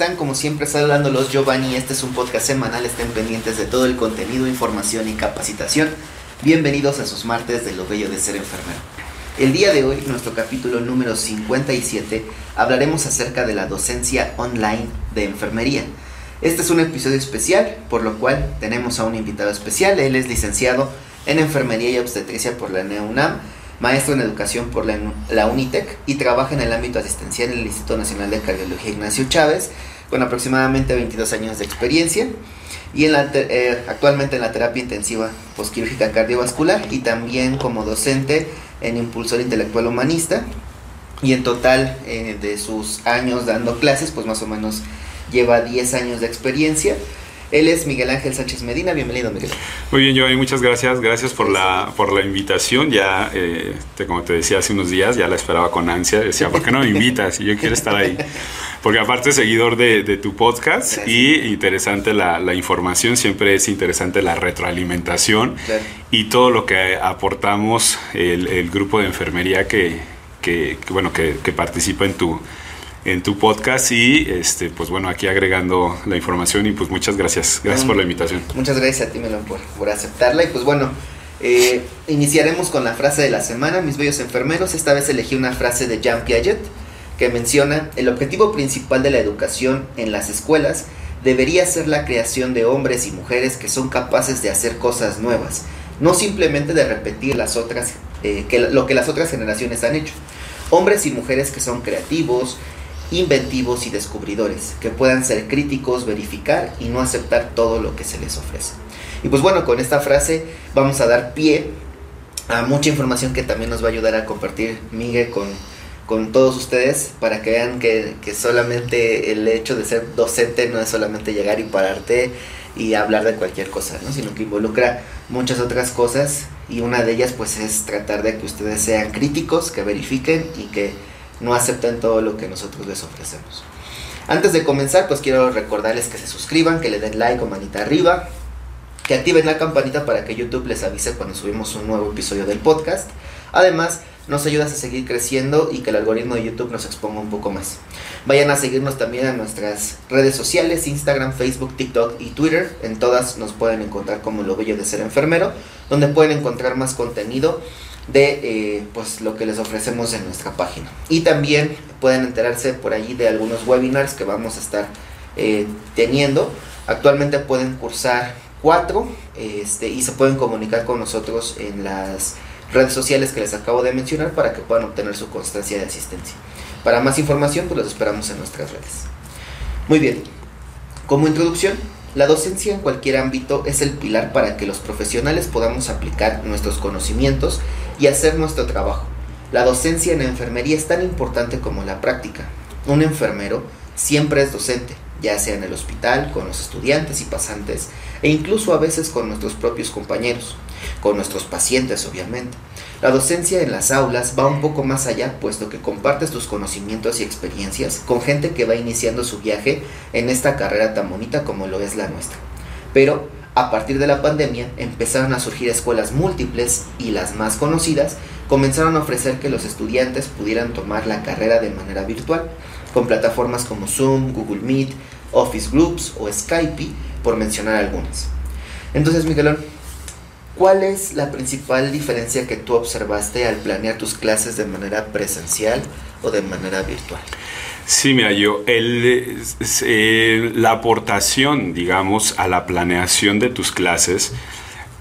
están? Como siempre, saludándolos Giovanni. Este es un podcast semanal. Estén pendientes de todo el contenido, información y capacitación. Bienvenidos a sus martes de lo bello de ser enfermero. El día de hoy, nuestro capítulo número 57, hablaremos acerca de la docencia online de enfermería. Este es un episodio especial, por lo cual tenemos a un invitado especial. Él es licenciado en enfermería y obstetricia por la NEUNAM maestro en educación por la, UNITEC y trabaja en el ámbito asistencial en el Instituto Nacional de Cardiología Ignacio Chávez, con aproximadamente 22 años de experiencia y en la, eh, actualmente en la terapia intensiva posquirúrgica cardiovascular y también como docente en Impulsor Intelectual Humanista y en total eh, de sus años dando clases, pues más o menos lleva 10 años de experiencia él es Miguel Ángel Sánchez Medina. Bienvenido, Miguel. Muy bien, Joey, muchas gracias. Gracias por la, por la invitación. Ya, eh, como te decía hace unos días, ya la esperaba con ansia. Decía, ¿por qué no me invitas? Y yo quiero estar ahí. Porque aparte seguidor de, tu podcast y interesante la, la, información, siempre es interesante la retroalimentación y todo lo que aportamos el, el grupo de enfermería que, que, que bueno, que, que participa en tu en tu podcast y este pues bueno aquí agregando la información y pues muchas gracias. Gracias por la invitación. Muchas gracias a ti Melón por, por aceptarla. Y pues bueno eh, iniciaremos con la frase de la semana mis bellos enfermeros. Esta vez elegí una frase de Jean Piaget que menciona el objetivo principal de la educación en las escuelas debería ser la creación de hombres y mujeres que son capaces de hacer cosas nuevas no simplemente de repetir las otras eh, que lo que las otras generaciones han hecho. Hombres y mujeres que son creativos inventivos y descubridores, que puedan ser críticos, verificar y no aceptar todo lo que se les ofrece. Y pues bueno, con esta frase vamos a dar pie a mucha información que también nos va a ayudar a compartir Miguel con, con todos ustedes para que vean que, que solamente el hecho de ser docente no es solamente llegar y pararte y hablar de cualquier cosa, ¿no? sino que involucra muchas otras cosas y una de ellas pues es tratar de que ustedes sean críticos, que verifiquen y que no aceptan todo lo que nosotros les ofrecemos. Antes de comenzar, pues quiero recordarles que se suscriban, que le den like o manita arriba, que activen la campanita para que YouTube les avise cuando subimos un nuevo episodio del podcast. Además, nos ayudas a seguir creciendo y que el algoritmo de YouTube nos exponga un poco más. Vayan a seguirnos también en nuestras redes sociales, Instagram, Facebook, TikTok y Twitter. En todas nos pueden encontrar como lo bello de ser enfermero, donde pueden encontrar más contenido de eh, pues lo que les ofrecemos en nuestra página. Y también pueden enterarse por allí de algunos webinars que vamos a estar eh, teniendo. Actualmente pueden cursar cuatro este, y se pueden comunicar con nosotros en las redes sociales que les acabo de mencionar para que puedan obtener su constancia de asistencia. Para más información, pues los esperamos en nuestras redes. Muy bien, como introducción, la docencia en cualquier ámbito es el pilar para que los profesionales podamos aplicar nuestros conocimientos y hacer nuestro trabajo. La docencia en enfermería es tan importante como la práctica. Un enfermero siempre es docente, ya sea en el hospital, con los estudiantes y pasantes, e incluso a veces con nuestros propios compañeros, con nuestros pacientes obviamente. La docencia en las aulas va un poco más allá, puesto que compartes tus conocimientos y experiencias con gente que va iniciando su viaje en esta carrera tan bonita como lo es la nuestra. Pero a partir de la pandemia empezaron a surgir escuelas múltiples y las más conocidas comenzaron a ofrecer que los estudiantes pudieran tomar la carrera de manera virtual, con plataformas como Zoom, Google Meet, Office Groups o Skype, por mencionar algunas. Entonces, Miguelón, ¿cuál es la principal diferencia que tú observaste al planear tus clases de manera presencial o de manera virtual? Sí, mira, yo, eh, la aportación, digamos, a la planeación de tus clases,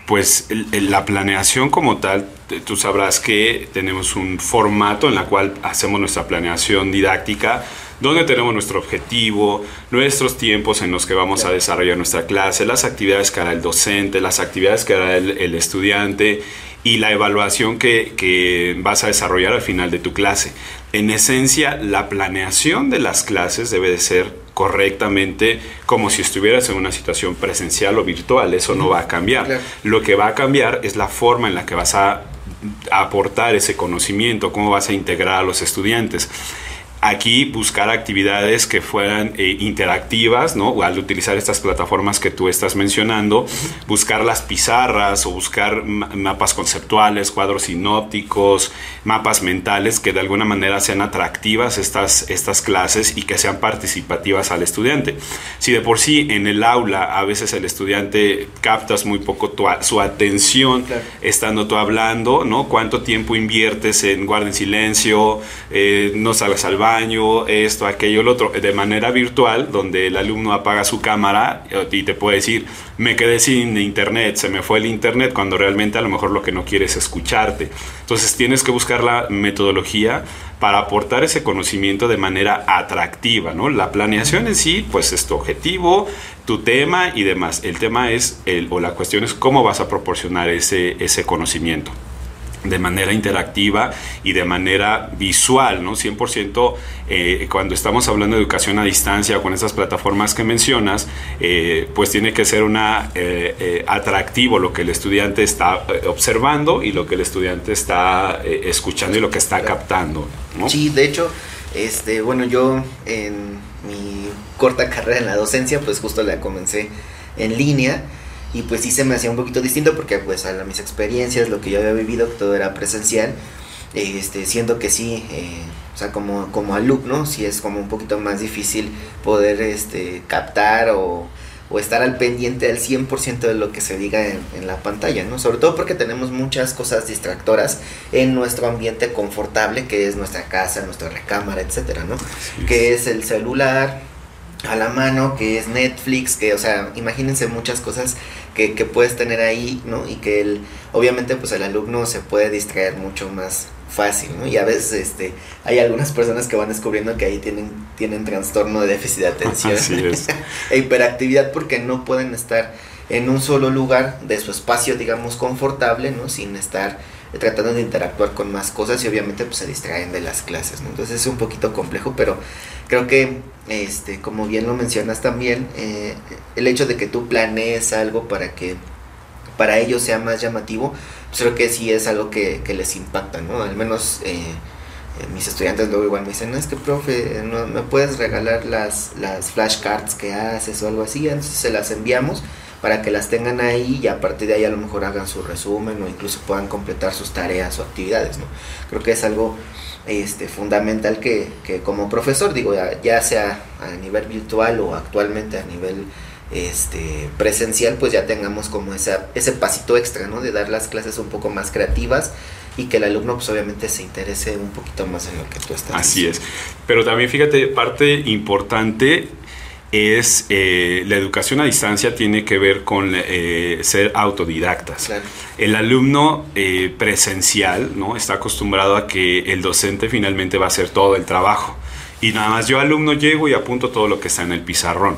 pues la planeación como tal, tú sabrás que tenemos un formato en la cual hacemos nuestra planeación didáctica, donde tenemos nuestro objetivo, nuestros tiempos en los que vamos a desarrollar nuestra clase, las actividades que hará el docente, las actividades que hará el, estudiante y la evaluación que, que, vas a desarrollar al final de tu clase. En esencia, la planeación de las clases debe de ser correctamente como si estuvieras en una situación presencial o virtual. Eso no va a cambiar. Lo que va a cambiar es la forma en la que vas a aportar ese conocimiento, cómo vas a integrar a los estudiantes. Aquí buscar actividades que fueran eh, interactivas, ¿no? Al utilizar estas plataformas que tú estás mencionando, buscar las pizarras o buscar mapas conceptuales, cuadros sinópticos, mapas mentales que de alguna manera sean atractivas estas, estas clases y que sean participativas al estudiante. Si de por sí en el aula a veces el estudiante captas muy poco su atención estando tú hablando, ¿no? ¿Cuánto tiempo inviertes en guarda en silencio, eh, no salgas al baño, esto, aquello, lo otro, de manera virtual, donde el alumno apaga su cámara eh, y te puede decir, me quedé sin internet, se me fue el internet, cuando realmente a lo mejor lo que no quiere es escucharte. Entonces tienes que buscar la metodología para aportar ese conocimiento de manera atractiva, ¿no? La planeación en sí, pues es tu objetivo, tu tema y demás. El tema es, el, o la cuestión es cómo vas a proporcionar ese, ese conocimiento de manera interactiva y de manera visual, ¿no? 100% eh, cuando estamos hablando de educación a distancia con esas plataformas que mencionas, eh, pues tiene que ser una eh, atractivo lo que el estudiante está observando y lo que el estudiante está escuchando y lo que está captando, ¿no? Sí, de hecho, este, bueno, yo en mi corta carrera en la docencia, pues justo la comencé en línea y pues sí se me hacía un poquito distinto porque pues a mis experiencias, lo que yo había vivido, todo era presencial, este, siendo que sí, eh, o sea, como, como alumno, sí es como un poquito más difícil poder este, captar o, o estar al pendiente al 100% de lo que se diga en, en, la pantalla, ¿no? Sobre todo porque tenemos muchas cosas distractoras en nuestro ambiente confortable, que es nuestra casa, nuestra recámara, etcétera, ¿no? Que es el celular, a la mano, que es Netflix, que, o sea, imagínense muchas cosas que, que puedes tener ahí, ¿no? Y que el, obviamente, pues el alumno se puede distraer mucho más fácil, ¿no? Y a veces, este, hay algunas personas que van descubriendo que ahí tienen, tienen trastorno de déficit de atención e hiperactividad porque no pueden estar en un solo lugar de su espacio, digamos, confortable, ¿no? Sin estar tratando de interactuar con más cosas y obviamente pues se distraen de las clases, ¿no? Entonces es un poquito complejo, pero creo que, este, como bien lo mencionas también, eh, el hecho de que tú planees algo para que para ellos sea más llamativo, pues creo que sí es algo que, les impacta, ¿no? Al menos eh, eh, mis estudiantes luego igual me dicen, es que profe, no, me puedes regalar las, las flashcards que haces o algo así, entonces se las enviamos para que las tengan ahí y a partir de ahí a lo mejor hagan su resumen o incluso puedan completar sus tareas o actividades, ¿no? Creo que es algo este, fundamental que, que como profesor, digo, ya, sea a nivel virtual o actualmente a nivel este, presencial, pues ya tengamos como esa, ese pasito extra, ¿no? De dar las clases un poco más creativas y que el alumno pues obviamente se interese un poquito más en lo que tú estás Así es. Pero también fíjate, parte importante es eh, la educación a distancia tiene que ver con eh, ser autodidactas. El alumno eh, presencial ¿no? está acostumbrado a que el docente finalmente va a hacer todo el trabajo. Y nada más yo alumno llego y apunto todo lo que está en el pizarrón.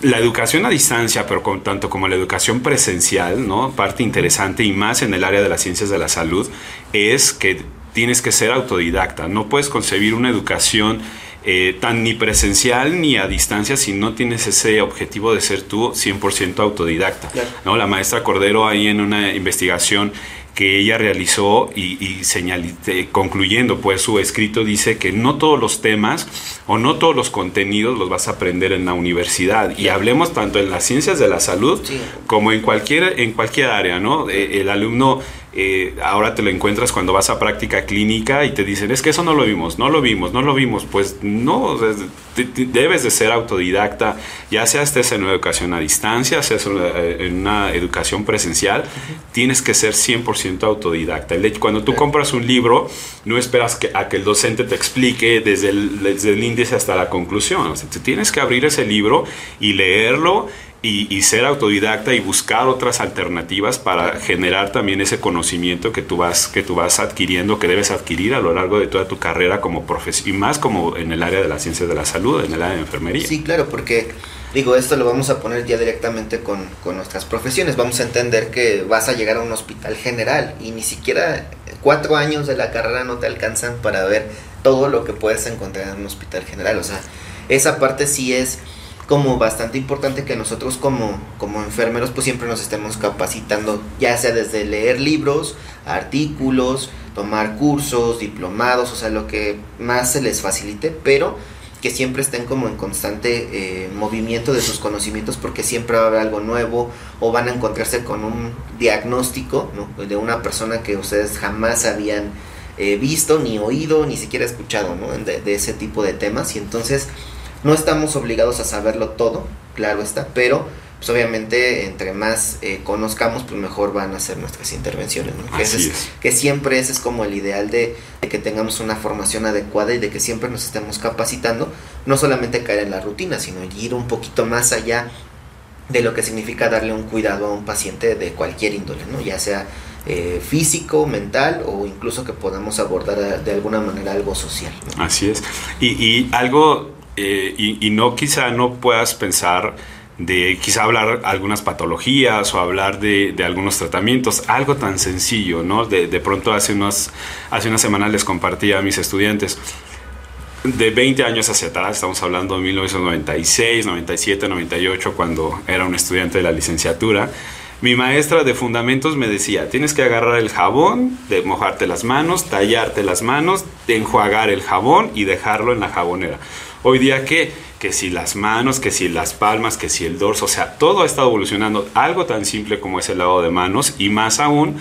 La educación a distancia, pero con, tanto como la educación presencial, ¿no? parte interesante y más en el área de las ciencias de la salud, es que tienes que ser autodidacta. No puedes concebir una educación eh, tan ni presencial ni a distancia si no tienes ese objetivo de ser tú 100% autodidacta. ¿no? La maestra Cordero ahí en una investigación que ella realizó y, y eh, concluyendo pues su escrito dice que no todos los temas o no todos los contenidos los vas a aprender en la universidad. Y hablemos tanto en las ciencias de la salud como en cualquier en cualquier área no eh, el alumno eh, ahora te lo encuentras cuando vas a práctica clínica y te dicen, es que eso no lo vimos, no lo vimos, no lo vimos. Pues no, debes de ser autodidacta, ya sea estés en una educación a distancia, sea en una educación presencial, tienes que ser 100% autodidacta. Cuando tú compras un libro, no esperas que, a que el docente te explique desde el, desde el índice hasta la conclusión. O sea, tienes que abrir ese libro y leerlo y, ser autodidacta y buscar otras alternativas para generar también ese conocimiento que tú vas que tú vas adquiriendo que debes adquirir a lo largo de toda tu carrera como profesor y más como en el área de las ciencias de la salud en el área de enfermería sí claro porque digo esto lo vamos a poner ya directamente con, con nuestras profesiones. Vamos a entender que vas a llegar a un hospital general y ni siquiera cuatro años de la carrera no te alcanzan para ver todo lo que puedes encontrar en un hospital general. O sea esa parte sí es como bastante importante que nosotros como, como enfermeros pues siempre nos estemos capacitando, ya sea desde leer libros, artículos, tomar cursos, diplomados, o sea, lo que más se les facilite, pero que siempre estén como en constante eh, movimiento de sus conocimientos porque siempre va a haber algo nuevo o van a encontrarse con un diagnóstico de una persona que ustedes jamás habían eh, visto, ni oído, ni siquiera escuchado de, de, ese tipo de temas. Y entonces no estamos obligados a saberlo todo, claro está, pero pues obviamente entre más eh, conozcamos, pues mejor van a ser nuestras intervenciones. ¿no? Que, es, que siempre ese es como el ideal de, que tengamos una formación adecuada y de que siempre nos estemos capacitando, no solamente caer en la rutina, sino ir un poquito más allá de lo que significa darle un cuidado a un paciente de cualquier índole, ¿no? ya sea eh, físico, mental o incluso que podamos abordar de alguna manera algo social. Así es. Y, y algo, eh, y, y no quizá no puedas pensar de quizá hablar algunas patologías o hablar de, algunos tratamientos, algo tan sencillo, ¿no? De, pronto hace, unos, hace unas semanas les compartí a mis estudiantes, de 20 años hacia atrás, estamos hablando de 1996, 97, 98, cuando era un estudiante de la licenciatura, mi maestra de fundamentos me decía, tienes que agarrar el jabón, de mojarte las manos, tallarte las manos, de enjuagar el jabón y dejarlo en la jabonera. Hoy día, ¿qué? que si las manos, que si las palmas, que si el dorso, o sea, todo ha estado evolucionando. Algo tan simple como es el lavado de manos y más aún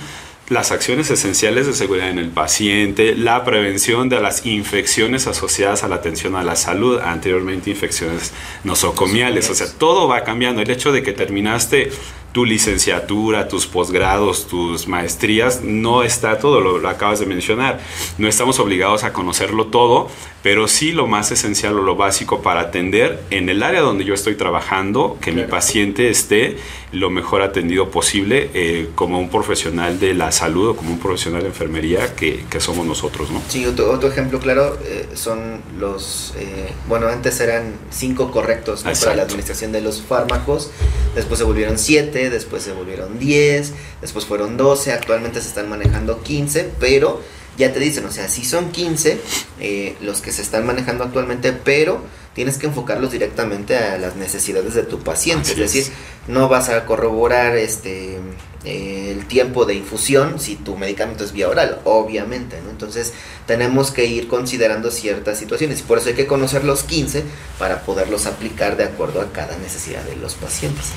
las acciones esenciales de seguridad en el paciente, la prevención de las infecciones asociadas a la atención a la salud, anteriormente infecciones nosocomiales, o sea, todo va cambiando. El hecho de que terminaste tu licenciatura, tus posgrados, tus maestrías, no está todo, lo, acabas de mencionar. No estamos obligados a conocerlo todo, pero sí lo más esencial o lo básico para atender en el área donde yo estoy trabajando, que mi paciente esté lo mejor atendido posible eh, como un profesional de la salud o como un profesional de enfermería que, somos nosotros. ¿no? Sí, otro, ejemplo claro eh, son los, eh, bueno, antes eran cinco correctos para la administración de los fármacos, después se volvieron siete después se volvieron 10, después fueron 12, actualmente se están manejando 15, pero ya te dicen, o sea, sí son 15 eh, los que se están manejando actualmente, pero tienes que enfocarlos directamente a las necesidades de tu paciente, es decir, no vas a corroborar este eh, el tiempo de infusión si tu medicamento es vía oral, obviamente, ¿no? Entonces tenemos que ir considerando ciertas situaciones y por eso hay que conocer los 15 para poderlos aplicar de acuerdo a cada necesidad de los pacientes.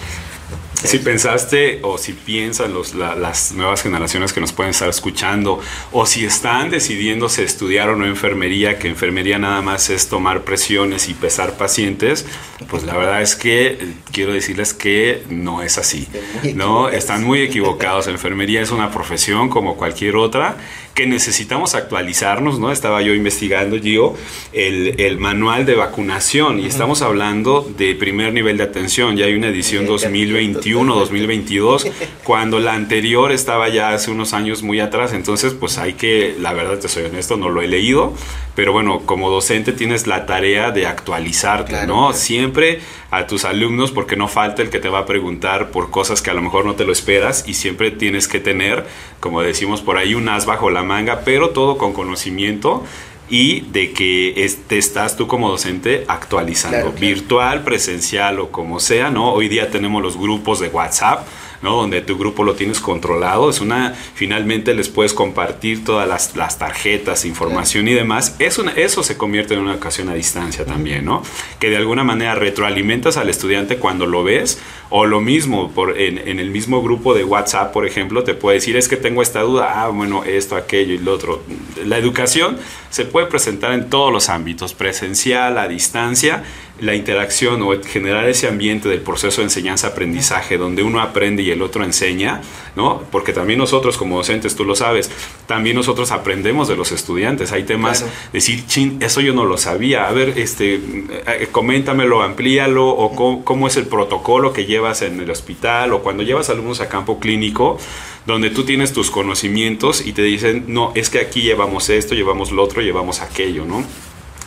Si pensaste o si piensan los, las nuevas generaciones que nos pueden estar escuchando o si están decidiéndose estudiar o no enfermería, que enfermería nada más es tomar presiones y pesar pacientes, pues la verdad es que eh, quiero decirles que no es así. No, están muy equivocados. Enfermería es una profesión como cualquier otra que necesitamos actualizarnos, ¿no? Estaba yo investigando, Gio, el, el manual de vacunación y estamos hablando de primer nivel de atención. Ya hay una edición 2021, 2022, cuando la anterior estaba ya hace unos años muy atrás. Entonces, pues hay que, la verdad, te soy honesto, no lo he leído, pero bueno, como docente tienes la tarea de actualizarte, ¿no? Siempre a tus alumnos, porque no falta el que te va a preguntar por cosas que a lo mejor no te lo esperas y siempre tienes que tener, como decimos por ahí, un as bajo la manga, pero todo con conocimiento y de que te estás tú como docente actualizando, virtual, presencial o como sea, ¿no? Hoy día tenemos los grupos de WhatsApp ¿no? Donde tu grupo lo tienes controlado. Es una, finalmente les puedes compartir todas las, las tarjetas, información y demás. Eso, eso se convierte en una ocasión a distancia también, ¿no? Que de alguna manera retroalimentas al estudiante cuando lo ves o lo mismo, por, en, en, el mismo grupo de WhatsApp, por ejemplo, te puede decir, es que tengo esta duda, ah, bueno, esto, aquello y lo otro. La educación se puede presentar en todos los ámbitos, presencial, a distancia, la interacción o generar ese ambiente del proceso de enseñanza-aprendizaje donde uno aprende y el otro enseña, ¿no? Porque también nosotros como docentes, tú lo sabes, también nosotros aprendemos de los estudiantes. Hay temas, decir, chin, eso yo no lo sabía, a ver, este, eh, coméntamelo, amplíalo, o cómo, cómo es el protocolo que llevas en el hospital, o cuando llevas alumnos a campo clínico, donde tú tienes tus conocimientos y te dicen, no, es que aquí llevamos esto, llevamos lo otro, llevamos aquello, ¿no?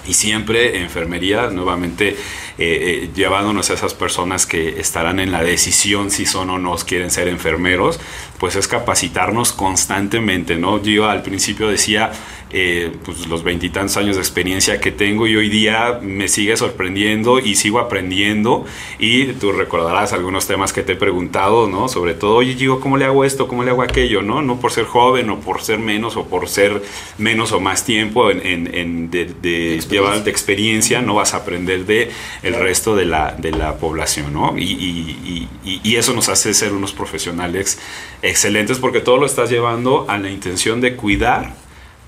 Y siempre enfermería, nuevamente eh, eh, llevándonos a esas personas que estarán en la decisión si son o no quieren ser enfermeros, pues es capacitarnos constantemente, ¿no? Yo al principio decía, eh, pues los veintitantos años de experiencia que tengo y hoy día me sigue sorprendiendo y sigo aprendiendo y tú recordarás algunos temas que te he preguntado, ¿no? Sobre todo, oye, digo, ¿cómo le hago esto? ¿Cómo le hago aquello? ¿No? No por ser joven o por ser menos o por ser menos o más tiempo en, de, llevar de experiencia, no vas a aprender de el resto de la, de la población, ¿no? Y, y, y, y eso nos hace ser unos profesionales excelentes porque todo lo estás llevando a la intención de cuidar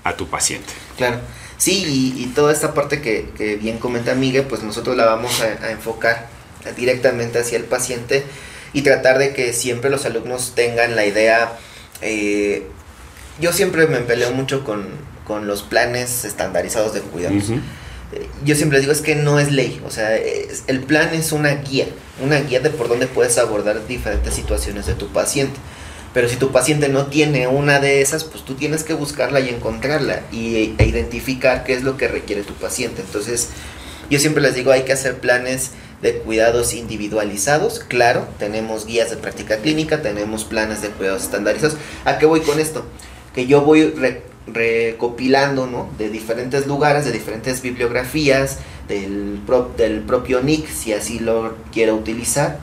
a tu paciente. Claro. Sí, y, toda esta parte que, bien comenta Miguel, pues nosotros la vamos a, enfocar directamente hacia el paciente y tratar de que siempre los alumnos tengan la idea. Eh, yo siempre me peleo mucho con, los planes estandarizados de cuidados. Eh, yo siempre digo es que no es ley, o sea, el plan es una guía, una guía de por dónde puedes abordar diferentes situaciones de tu paciente. Pero si tu paciente no tiene una de esas, pues tú tienes que buscarla y encontrarla y, e identificar qué es lo que requiere tu paciente. Entonces, yo siempre les digo, hay que hacer planes de cuidados individualizados. Claro, tenemos guías de práctica clínica, tenemos planes de cuidados estandarizados. ¿A qué voy con esto? Que yo voy recopilando, ¿no? De diferentes lugares, de diferentes bibliografías, del, del propio NIC, si así lo quiero utilizar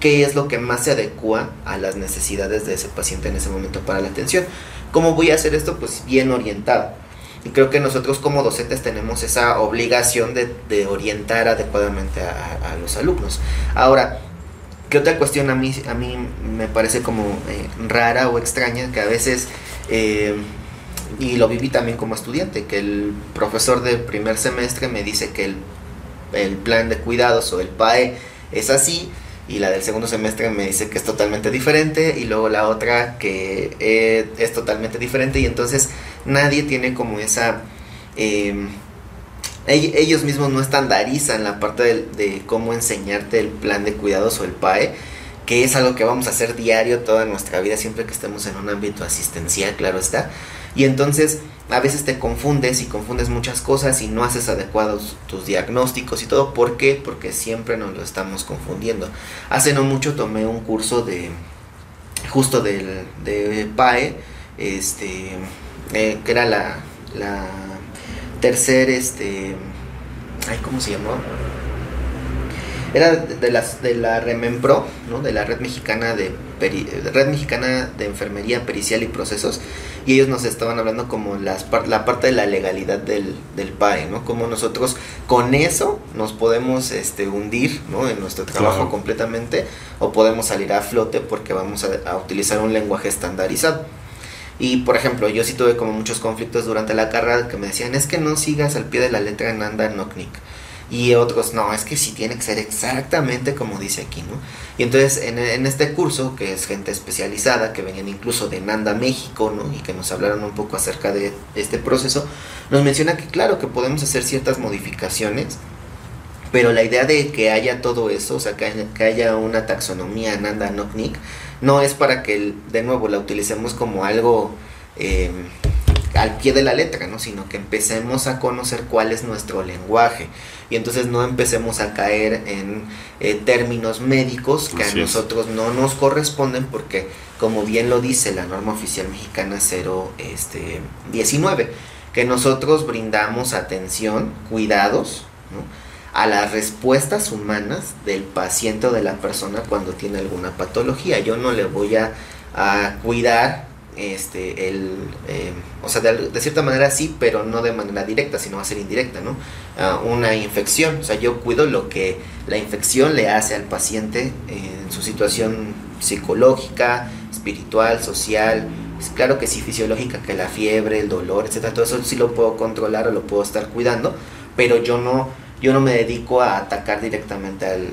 qué es lo que más se adecua a las necesidades de ese paciente en ese momento para la atención. ¿Cómo voy a hacer esto? Pues bien orientado. Y creo que nosotros como docentes tenemos esa obligación de, orientar adecuadamente a, los alumnos. Ahora, ¿qué otra cuestión a mí, a mí me parece como eh, rara o extraña? Que a veces, eh, y lo viví también como estudiante, que el profesor de primer semestre me dice que el, el plan de cuidados o el PAE es así, y la del segundo semestre me dice que es totalmente diferente y luego la otra que eh, es totalmente diferente y entonces nadie tiene como esa... Em, ellos mismos no estandarizan la parte de, de, cómo enseñarte el plan de cuidados o el PAE, que es algo que vamos a hacer diario toda nuestra vida, siempre que estemos en un ámbito asistencial, claro está. Y entonces a veces te confundes y confundes muchas cosas y no haces adecuados tus diagnósticos y todo. ¿Por qué? Porque siempre nos lo estamos confundiendo. Hace no mucho tomé un curso de justo del, de PAE, este, eh, que era la, la tercer, este, ay, ¿cómo se llamó? Era de, las, de la Remenpro, ¿no? de la Red Mexicana de, Red Mexicana de Enfermería Pericial y Procesos, y ellos nos estaban hablando como las, la parte de la legalidad del, del PAE, ¿no? Como nosotros con eso nos podemos este, hundir ¿no? en nuestro trabajo completamente, o podemos salir a flote porque vamos a, a utilizar un lenguaje estandarizado. Y por ejemplo, yo sí tuve como muchos conflictos durante la carrera que me decían, es que no sigas al pie de la letra en Anda Noknik y otros, no, es que sí tiene que ser exactamente como dice aquí, ¿no? Y entonces en, este curso, que es gente especializada, que venían incluso de Nanda, México, ¿no? Y que nos hablaron un poco acerca de este proceso, nos menciona que claro que podemos hacer ciertas modificaciones, pero la idea de que haya todo eso, o sea, que haya, que haya una taxonomía Nanda Noknik, no es para que de nuevo la utilicemos como algo... Eh, al pie de la letra, ¿no? sino que empecemos a conocer cuál es nuestro lenguaje y entonces no empecemos a caer en eh, términos médicos que a nosotros no nos corresponden porque como bien lo dice la norma oficial mexicana 019 este, que nosotros brindamos atención, cuidados, a las respuestas humanas del paciente o de la persona cuando tiene alguna patología. Yo no le voy a, a cuidar este, el, eh, o sea, de, cierta manera sí, pero no de manera directa, sino va a ser indirecta, ¿no? Ah, una infección, o sea, yo cuido lo que la infección le hace al paciente en su situación psicológica, espiritual, social, claro que sí fisiológica, que la fiebre, el dolor, etcétera, todo eso sí lo puedo controlar o lo puedo estar cuidando, pero yo no yo no me dedico a atacar directamente al,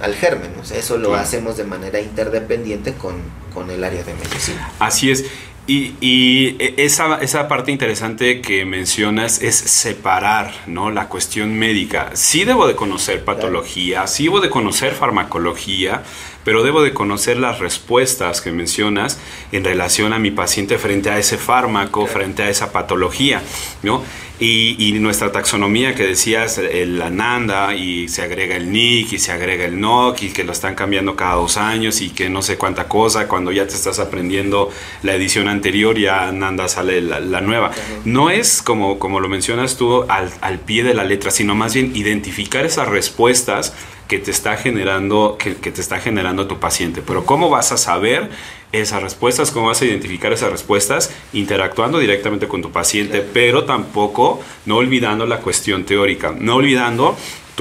al, germen. eso lo hacemos de manera interdependiente con, con, el área de medicina. Así es. Y, y esa, esa, parte interesante que mencionas es separar ¿no? la cuestión médica. Sí debo de conocer patología, sí debo de conocer farmacología, pero debo de conocer las respuestas que mencionas en relación a mi paciente frente a ese fármaco, frente a esa patología, ¿no? Y, nuestra taxonomía que decías, el Ananda, y se agrega el NIC, y se agrega el NOC, y que lo están cambiando cada dos años, y que no sé cuánta cosa, cuando ya te estás aprendiendo la edición anterior, ya Ananda sale la, nueva. No es como, como lo mencionas tú al, al pie de la letra, sino más bien identificar esas respuestas que te está generando, que, te está generando tu paciente. Pero ¿cómo vas a saber esas respuestas? ¿Cómo vas a identificar esas respuestas? Interactuando directamente con tu paciente, pero tampoco no olvidando la cuestión teórica, no olvidando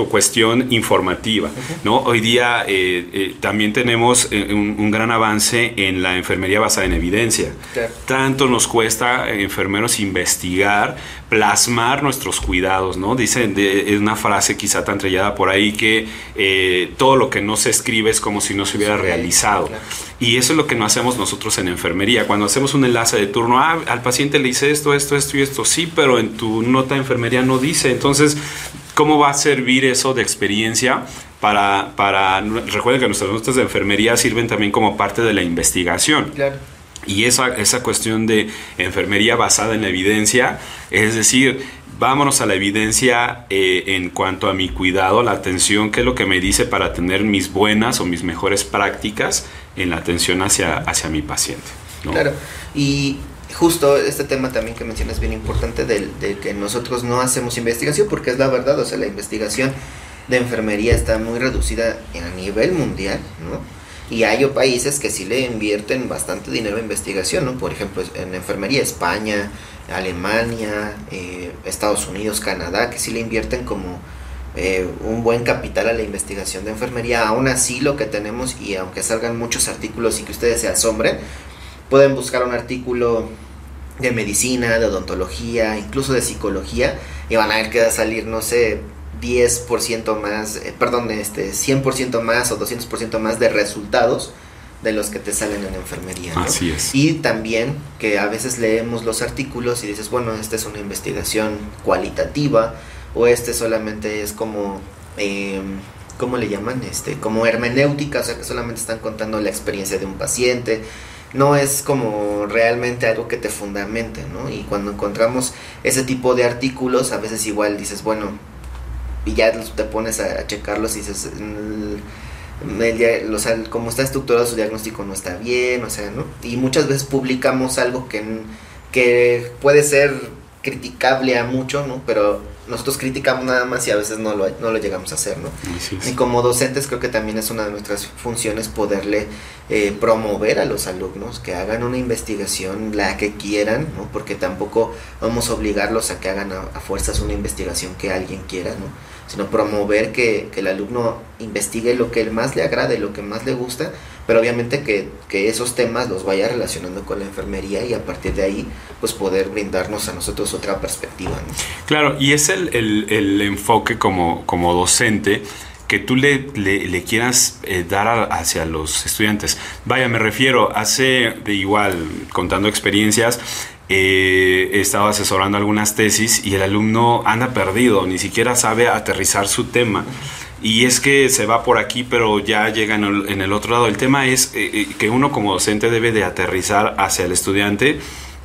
cuestión informativa. ¿no? Hoy día eh, eh, también tenemos eh, un, gran avance en la enfermería basada en evidencia. Tanto nos cuesta enfermeros investigar, plasmar nuestros cuidados. ¿no? Dicen, es una frase quizá tan trillada por ahí que todo lo que no se escribe es como si no se hubiera realizado. Y eso es lo que no hacemos nosotros en enfermería. Cuando hacemos un enlace de turno, ah, al paciente le dice esto, esto, esto y esto, sí, pero en tu nota de enfermería no dice. Entonces, ¿Cómo va a servir eso de experiencia para, para recuerden que nuestras notas de enfermería sirven también como parte de la investigación? Claro. Y esa, esa cuestión de enfermería basada en la evidencia, es decir, vámonos a la evidencia eh, en cuanto a mi cuidado, la atención, qué es lo que me dice para tener mis buenas o mis mejores prácticas en la atención hacia, hacia mi paciente. Claro, y justo este tema también que mencionas es bien importante de, que nosotros no hacemos investigación porque es la verdad, o sea, la investigación de enfermería está muy reducida a nivel mundial, ¿no? Y hay países que sí le invierten bastante dinero a investigación, ¿no? Por ejemplo, en enfermería España, Alemania, eh, Estados Unidos, Canadá, que sí le invierten como eh, un buen capital a la investigación de enfermería. Aún así lo que tenemos, y aunque salgan muchos artículos y que ustedes se asombren, Pueden buscar un artículo de medicina, de odontología, incluso de psicología, y van a ver que va a salir, no sé, 10% más, eh, perdón, este, 100% más o 200% más de resultados de los que te salen en enfermería. Así es. Y también que a veces leemos los artículos y dices, bueno, esta es una investigación cualitativa o este solamente es como, eh, ¿cómo le llaman? Este, como hermenéutica, o sea que solamente están contando la experiencia de un paciente no es como realmente algo que te fundamente, ¿no? Y cuando encontramos ese tipo de artículos, a veces igual dices, bueno, y ya te pones a, checarlos y dices, el, o sea, como está estructurado su diagnóstico no está bien, o sea, ¿no? Y muchas veces publicamos algo que, que puede ser criticable a mucho, ¿no? Pero nosotros criticamos nada más y a veces no lo, no lo llegamos a hacer, ¿no? Y como docentes creo que también es una de nuestras funciones poderle eh, promover a los alumnos que hagan una investigación, la que quieran, ¿no? Porque tampoco vamos a obligarlos a que hagan a, a fuerzas una investigación que alguien quiera, ¿no? Sino promover que, que el alumno investigue lo que más le agrade, lo que más le gusta pero obviamente que, esos temas los vaya relacionando con la enfermería y a partir de ahí pues poder brindarnos a nosotros otra perspectiva. Claro, y es el, enfoque como, como docente que tú le, le, quieras eh, dar hacia los estudiantes. Vaya, me refiero, hace de igual, contando experiencias, eh, he estado asesorando algunas tesis y el alumno anda perdido, ni siquiera sabe aterrizar su tema y es que se va por aquí, pero ya llega en el, otro lado. El tema es eh, eh, que uno como docente debe de aterrizar hacia el estudiante.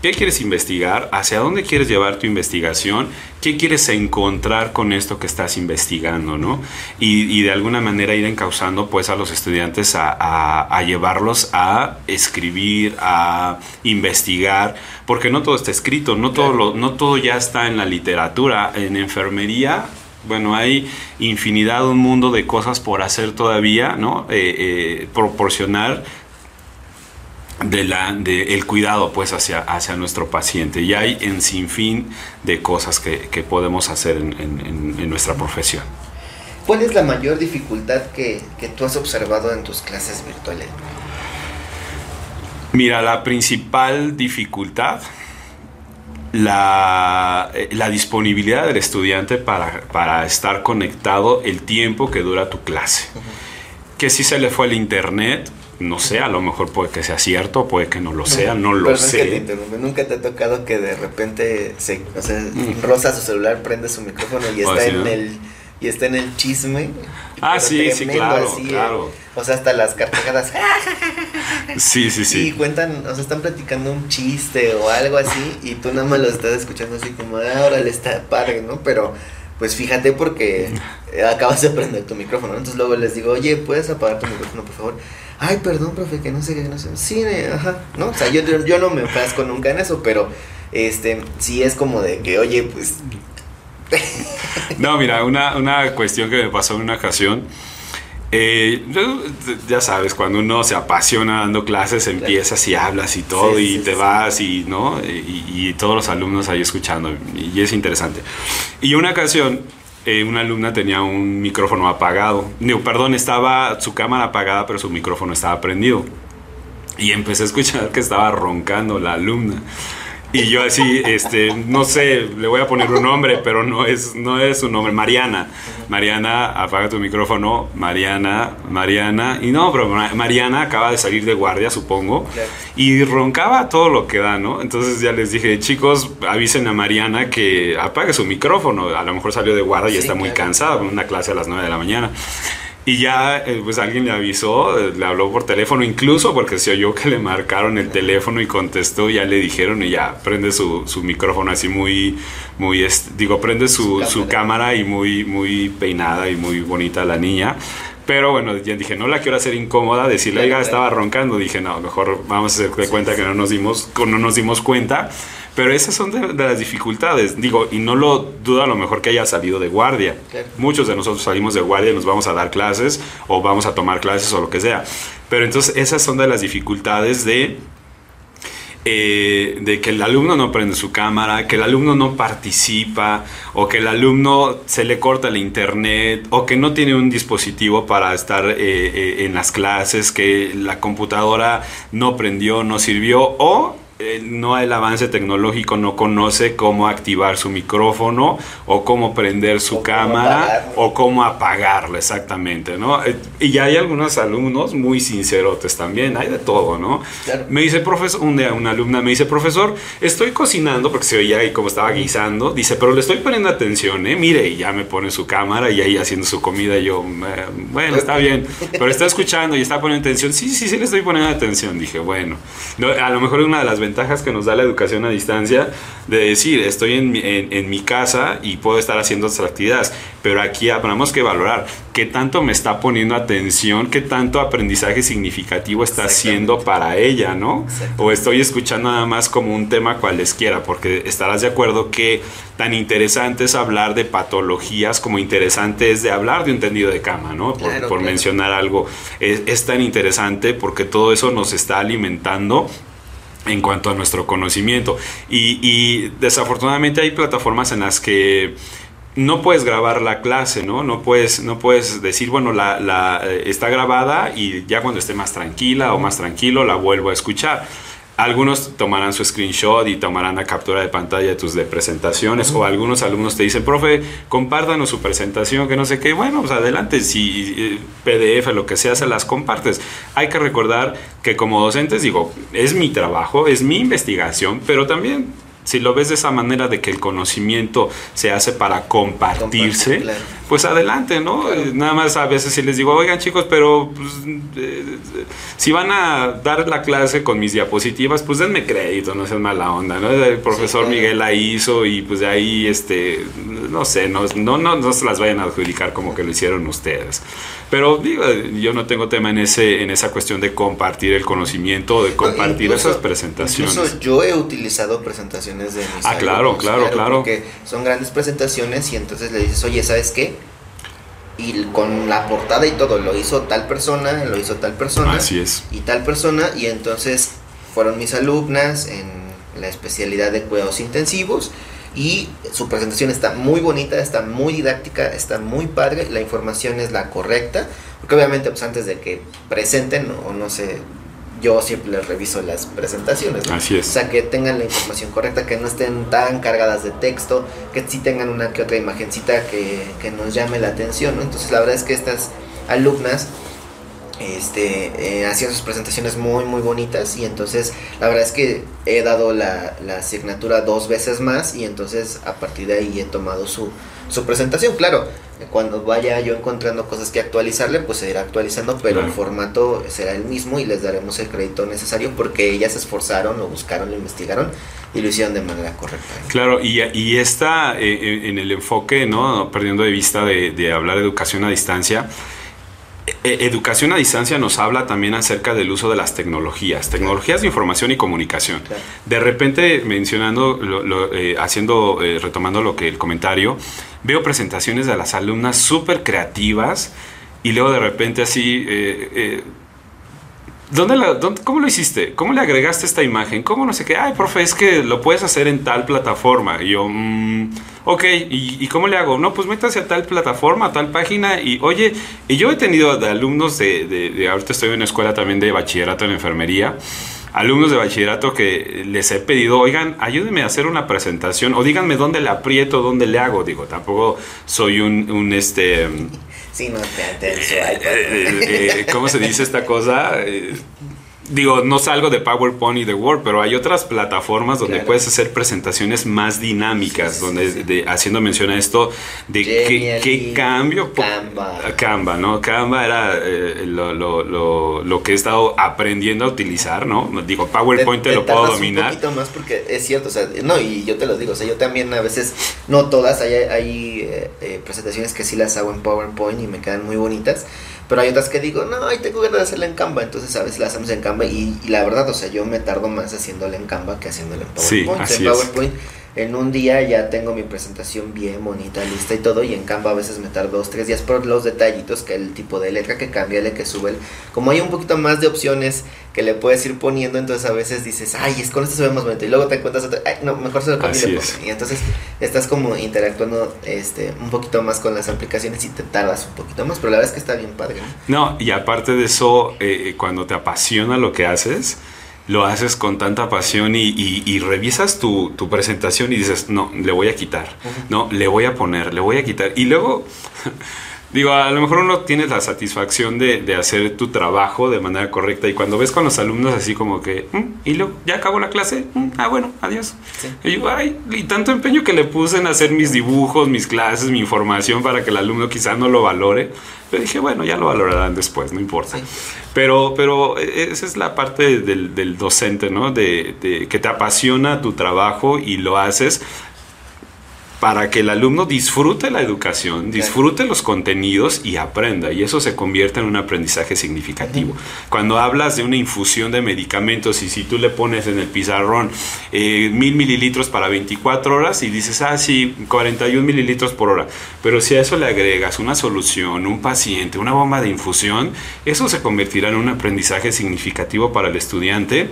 ¿Qué quieres investigar? ¿Hacia dónde quieres llevar tu investigación? ¿Qué quieres encontrar con esto que estás investigando? ¿no? Y, de alguna manera ir encauzando pues, a los estudiantes a, llevarlos a escribir, a investigar, porque no todo está escrito, no todo, no todo ya está en la literatura. En enfermería bueno, hay infinidad, un mundo de cosas por hacer todavía, ¿no? Eh, eh, proporcionar de la, de el cuidado pues hacia, hacia nuestro paciente y hay en sinfín de cosas que, podemos hacer en, nuestra profesión. ¿Cuál es la mayor dificultad que, que tú has observado en tus clases virtuales? Mira, la principal dificultad la, eh, la, disponibilidad del estudiante para, para, estar conectado el tiempo que dura tu clase. Que si se le fue el internet, no sé, a lo mejor puede que sea cierto, puede que no lo sea, no lo sé. Nunca te ha tocado que de repente se, o sea, rosa su celular, prende su micrófono y está en el y está en el chisme. Ah, sí, sí, claro, eh. claro. o sea, hasta las carcajadas. sí, sí, sí. Y cuentan, o sea, están platicando un chiste o algo así y tú nada más lo estás escuchando así como, ahora le está padre, ¿no? Pero pues fíjate porque acabas de prender tu micrófono. Entonces luego les digo, oye, ¿puedes apagar tu micrófono, por favor? Ay, perdón, profe, que no sé qué, no sé. Sí, ajá, ¿no? O sea, yo, yo no me enfrasco nunca en eso, pero este, sí es como de que, oye, pues... no, mira, una, una cuestión que me pasó en una ocasión eh, ya sabes, cuando uno se apasiona dando clases, empiezas y hablas y todo, y te vas y, ¿no? Y, todos los alumnos ahí escuchando, y es interesante. Y una ocasión, eh, una alumna tenía un micrófono apagado, no, perdón, estaba su cámara apagada, pero su micrófono estaba prendido. Y empecé a escuchar que estaba roncando la alumna. Y yo así, este, no sé, le voy a poner un nombre, pero no es, no es su nombre, Mariana. Mariana, apaga tu micrófono, Mariana, Mariana. Y no, pero Mariana acaba de salir de guardia, supongo. Y roncaba todo lo que da, ¿no? Entonces ya les dije, chicos, avisen a Mariana que apague su micrófono. A lo mejor salió de guardia y está muy cansada, con una clase a las 9 de la mañana. Y ya, eh, pues alguien le avisó, eh, le habló por teléfono, incluso porque se oyó que le marcaron el teléfono y contestó, ya le dijeron y ya prende su, su micrófono así muy, muy, digo, prende su, su, cámara. y muy, muy peinada y muy bonita la niña. Pero bueno, ya dije, no la quiero hacer incómoda, decirle, oiga, estaba roncando. Dije, no, mejor vamos a hacer de cuenta que no nos dimos, no nos dimos cuenta. Pero esas son de, las dificultades. Digo, y no lo duda a lo mejor que haya salido de guardia. Muchos de nosotros salimos de guardia y nos vamos a dar clases o vamos a tomar clases o lo que sea. Pero entonces esas son de las dificultades de eh, de que el alumno no prende su cámara, que el alumno no participa, o que el alumno se le corta el internet, o que no tiene un dispositivo para estar eh, eh, en las clases, que la computadora no prendió, no sirvió, o no el avance tecnológico no conoce cómo activar su micrófono o cómo prender su cámara o cómo apagarlo exactamente, ¿no? Eh, y hay algunos alumnos muy sincerotes también, hay de todo, ¿no? Me dice profesor, un día una alumna me dice, profesor, estoy cocinando porque se oía ahí como estaba guisando, dice, pero le estoy poniendo atención, ¿eh? Mire, y ya me pone su cámara y ahí haciendo su comida y yo, bueno, está bien, pero está escuchando y está poniendo atención, sí, sí, sí le estoy poniendo atención, dije, bueno, a lo mejor una de las ventajas que nos da la educación a distancia de decir, estoy en, en, mi casa y puedo estar haciendo otras actividades, pero aquí tenemos que valorar qué tanto me está poniendo atención, qué tanto aprendizaje significativo está haciendo para ella, ¿no? O estoy escuchando nada más como un tema cualesquiera, porque estarás de acuerdo que tan interesante es hablar de patologías como interesante es de hablar de un tendido de cama, ¿no? Por, mencionar algo, es, es tan interesante porque todo eso nos está alimentando en cuanto a nuestro conocimiento. Y, desafortunadamente hay plataformas en las que no puedes grabar la clase, ¿no? No puedes, no puedes decir, bueno, la, la, eh, está grabada y ya cuando esté más tranquila o más tranquilo la vuelvo a escuchar. Algunos tomarán su screenshot y tomarán la captura de pantalla de tus de presentaciones o algunos alumnos te dicen, profe, compártanos su presentación, que no sé qué. Bueno, pues adelante, si eh, PDF, lo que sea, se las compartes. Hay que recordar que como docentes, digo, es mi trabajo, es mi investigación, pero también si lo ves de esa manera de que el conocimiento se hace para compartirse, pues adelante, ¿no? Nada más a veces si les digo, oigan chicos, pero pues, eh, si van a dar la clase con mis diapositivas, pues denme crédito, no sean mala onda, ¿no? El profesor Miguel la hizo y pues de ahí, este, no sé, no, no, no, no se las vayan a adjudicar como que lo hicieron ustedes. Pero digo, yo no tengo tema en ese en esa cuestión de compartir el conocimiento, de compartir esas presentaciones. Incluso yo he utilizado presentaciones de mis Ah, claro, claro, claro. Porque son grandes presentaciones y entonces le dices, oye, ¿sabes qué? Y con la portada y todo, lo hizo tal persona, lo hizo tal persona. Así es. Y tal persona, y entonces fueron mis alumnas en la especialidad de cuidados intensivos y su presentación está muy bonita, está muy didáctica, está muy padre, la información es la correcta, porque obviamente pues antes de que presenten o no sé, yo siempre les reviso las presentaciones. Así es. O sea, que tengan la información correcta, que no estén tan cargadas de texto, que sí tengan una que otra imagencita que, que nos llame la atención, ¿no? Entonces la verdad es que estas alumnas este, eh, hacían sus presentaciones muy muy bonitas y entonces la verdad es que he dado la, la, asignatura dos veces más y entonces a partir de ahí he tomado su, su presentación, claro, cuando vaya yo encontrando cosas que actualizarle pues se irá actualizando, pero el formato será el mismo y les daremos el crédito necesario porque ellas se esforzaron, lo buscaron, lo investigaron y lo hicieron de manera correcta. Claro, y, y está eh, eh, en el enfoque, ¿no? perdiendo de vista de, de hablar de educación a distancia, educación a distancia nos habla también acerca del uso de las tecnologías, tecnologías de información y comunicación. De repente, mencionando, eh, haciendo, eh, retomando lo que el comentario, veo presentaciones de las alumnas súper creativas y luego de repente así eh, ¿Dónde la, ¿Cómo lo hiciste? ¿Cómo le agregaste esta imagen? ¿Cómo no sé qué? Ay, profe, es que lo puedes hacer en tal plataforma. Y yo, mmm, ok, ¿y, cómo le hago? No, pues métase a tal plataforma, a tal página. Y oye, y yo he tenido de alumnos de, de, ahorita estoy en una escuela también de bachillerato en enfermería alumnos de bachillerato que les he pedido, oigan, ayúdenme a hacer una presentación o díganme dónde le aprieto, dónde le hago. Digo, tampoco soy un, un este Sí, no te, eh, eh, eh, ¿Cómo se dice esta cosa? Digo, no salgo de PowerPoint y de Word, pero hay otras plataformas donde puedes hacer presentaciones más dinámicas, donde haciendo mención a esto de qué, cambio. Canva. Canva, ¿no? Canva era eh, lo, que he estado aprendiendo a utilizar, ¿no? Digo, PowerPoint te, lo puedo dominar. Un poquito más porque es cierto, o sea, no, y yo te lo digo, o sea, yo también a veces, no todas, hay, hay eh, presentaciones que sí las hago en PowerPoint y me quedan muy bonitas pero hay otras que digo, no, ahí tengo ganas de hacerla en Canva. Entonces a veces la hacemos en Canva. Y, la verdad, o sea, yo me tardo más haciéndola en Canva que haciéndola en PowerPoint. Sí, en PowerPoint en un día ya tengo mi presentación bien bonita, lista y todo, y en Canva a veces me tardo dos, tres días por los detallitos, que el tipo de letra que cambia, el que sube, como hay un poquito más de opciones que le puedes ir poniendo, entonces a veces dices, ay, es con esto se ve más bonito, y luego te encuentras otra, ay, no, mejor se lo cambio y, entonces estás como interactuando este, un poquito más con las aplicaciones y te tardas un poquito más, pero la verdad es que está bien padre. No, y aparte de eso, eh, cuando te apasiona lo que haces, lo haces con tanta pasión y, revisas tu, presentación y dices, no, le voy a quitar, no, le voy a poner, le voy a quitar. Y luego, digo, a lo mejor uno tiene la satisfacción de, hacer tu trabajo de manera correcta y cuando ves con los alumnos así como que, mm, y luego, ya acabó la clase, mm, ah, bueno, adiós. Y yo, ay, y tanto empeño que le puse en hacer mis dibujos, mis clases, mi información para que el alumno quizás no lo valore dije, bueno, ya lo valorarán después, no importa. Pero, pero e, esa es la parte del, docente, ¿no? De, de, que te apasiona tu trabajo y lo haces para que el alumno disfrute la educación, disfrute los contenidos y aprenda. Y eso se convierte en un aprendizaje significativo. Cuando hablas de una infusión de medicamentos y si tú le pones en el pizarrón eh, mil mililitros para 24 horas y dices, ah, sí, 41 mililitros por hora. Pero si a eso le agregas una solución, un paciente, una bomba de infusión, eso se convertirá en un aprendizaje significativo para el estudiante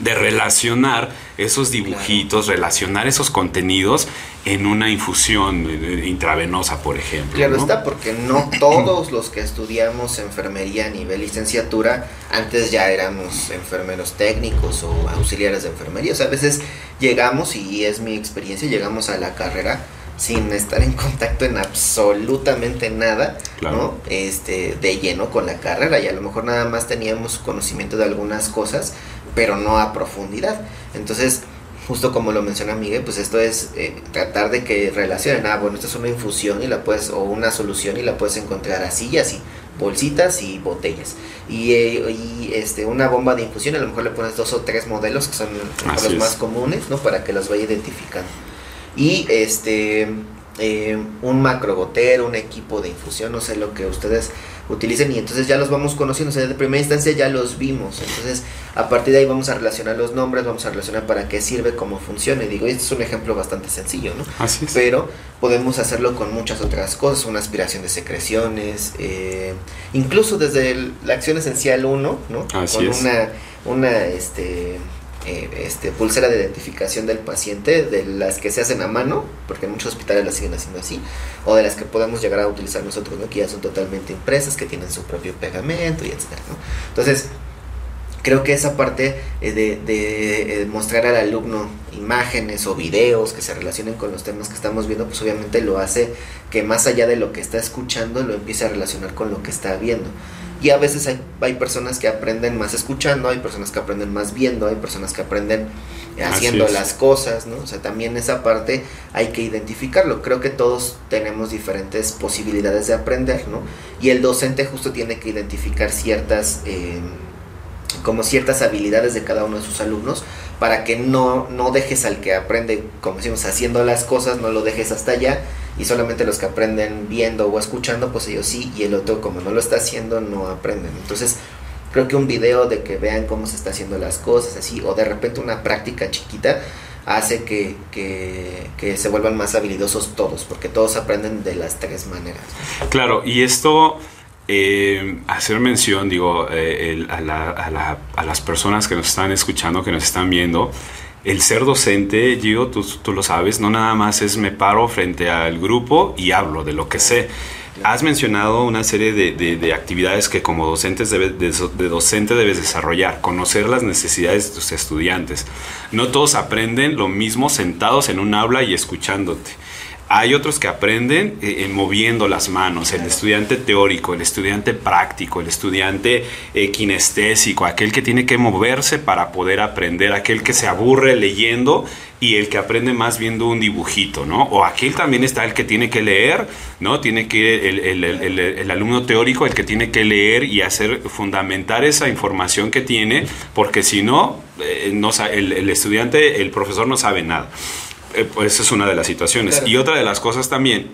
de relacionar esos dibujitos, relacionar esos contenidos en una infusión eh, intravenosa, por ejemplo. Claro está, porque no todos los que estudiamos enfermería a nivel licenciatura, antes ya éramos enfermeros técnicos o auxiliares de enfermería. O sea, a veces llegamos, y es mi experiencia, llegamos a la carrera sin estar en contacto en absolutamente nada, ¿no? Este, de lleno con la carrera y a lo mejor nada más teníamos conocimiento de algunas cosas, pero no a profundidad. Entonces, justo como lo menciona Miguel, pues esto es eh, tratar de que relacionen, ah, bueno, esto es una infusión y la puedes, o una solución y la puedes encontrar así y así, bolsitas y botellas. Y, eh, y, este, una bomba de infusión, a lo mejor le pones dos o tres modelos que son los más comunes, ¿no? Para que los vaya identificando. Y este, eh, un macrogotero, un equipo de infusión, no sé lo que ustedes utilicen y entonces ya los vamos conociendo, o sea, de primera instancia ya los vimos, entonces a partir de ahí vamos a relacionar los nombres, vamos a relacionar para qué sirve, cómo funciona, y digo, este es un ejemplo bastante sencillo, ¿no? Así es. Pero podemos hacerlo con muchas otras cosas, una aspiración de secreciones, eh, incluso desde la acción esencial 1, ¿no? Así con una, una, este eh, este, pulsera de identificación del paciente, de las que se hacen a mano, porque muchos hospitales las siguen haciendo así, o de las que podemos llegar a utilizar nosotros, ¿no? que ya son totalmente impresas, que tienen su propio pegamento y etcétera. Entonces, creo que esa parte eh, de, de, eh, mostrar al alumno imágenes o videos que se relacionen con los temas que estamos viendo, pues obviamente lo hace que más allá de lo que está escuchando, lo empiece a relacionar con lo que está viendo. Y a veces hay, hay personas que aprenden más escuchando, hay personas que aprenden más viendo, hay personas que aprenden haciendo las cosas, ¿no? O sea, también esa parte hay que identificarlo. Creo que todos tenemos diferentes posibilidades de aprender, ¿no? Y el docente justo tiene que identificar ciertas... Eh, como ciertas habilidades de cada uno de sus alumnos para que no, no dejes al que aprende, como decimos, haciendo las cosas, no lo dejes hasta allá y solamente los que aprenden viendo o escuchando, pues ellos sí, y el otro como no lo está haciendo, no aprenden. Entonces, creo que un video de que vean cómo se está haciendo las cosas, así, o de repente una práctica chiquita, hace que, que, que se vuelvan más habilidosos todos, porque todos aprenden de las tres maneras. Claro, y esto eh, hacer mención, digo, eh, a, las personas que nos están escuchando, que nos están viendo, el ser docente, Gio, tú, tú, lo sabes, no nada más es me paro frente al grupo y hablo de lo que sé. Has mencionado una serie de, actividades que como docentes de, docente debes desarrollar, conocer las necesidades de tus estudiantes. No todos aprenden lo mismo sentados en un aula y escuchándote. Hay otros que aprenden eh, eh, moviendo las manos, el estudiante teórico, el estudiante práctico, el estudiante eh, kinestésico, aquel que tiene que moverse para poder aprender, aquel que se aburre leyendo y el que aprende más viendo un dibujito, ¿no? O aquel también está el que tiene que leer, ¿no? Tiene que, el, el, alumno teórico, el que tiene que leer y hacer, fundamentar esa información que tiene, porque si no, no el estudiante, el profesor no sabe nada. Eh, pues esa es una de las situaciones. Y otra de las cosas también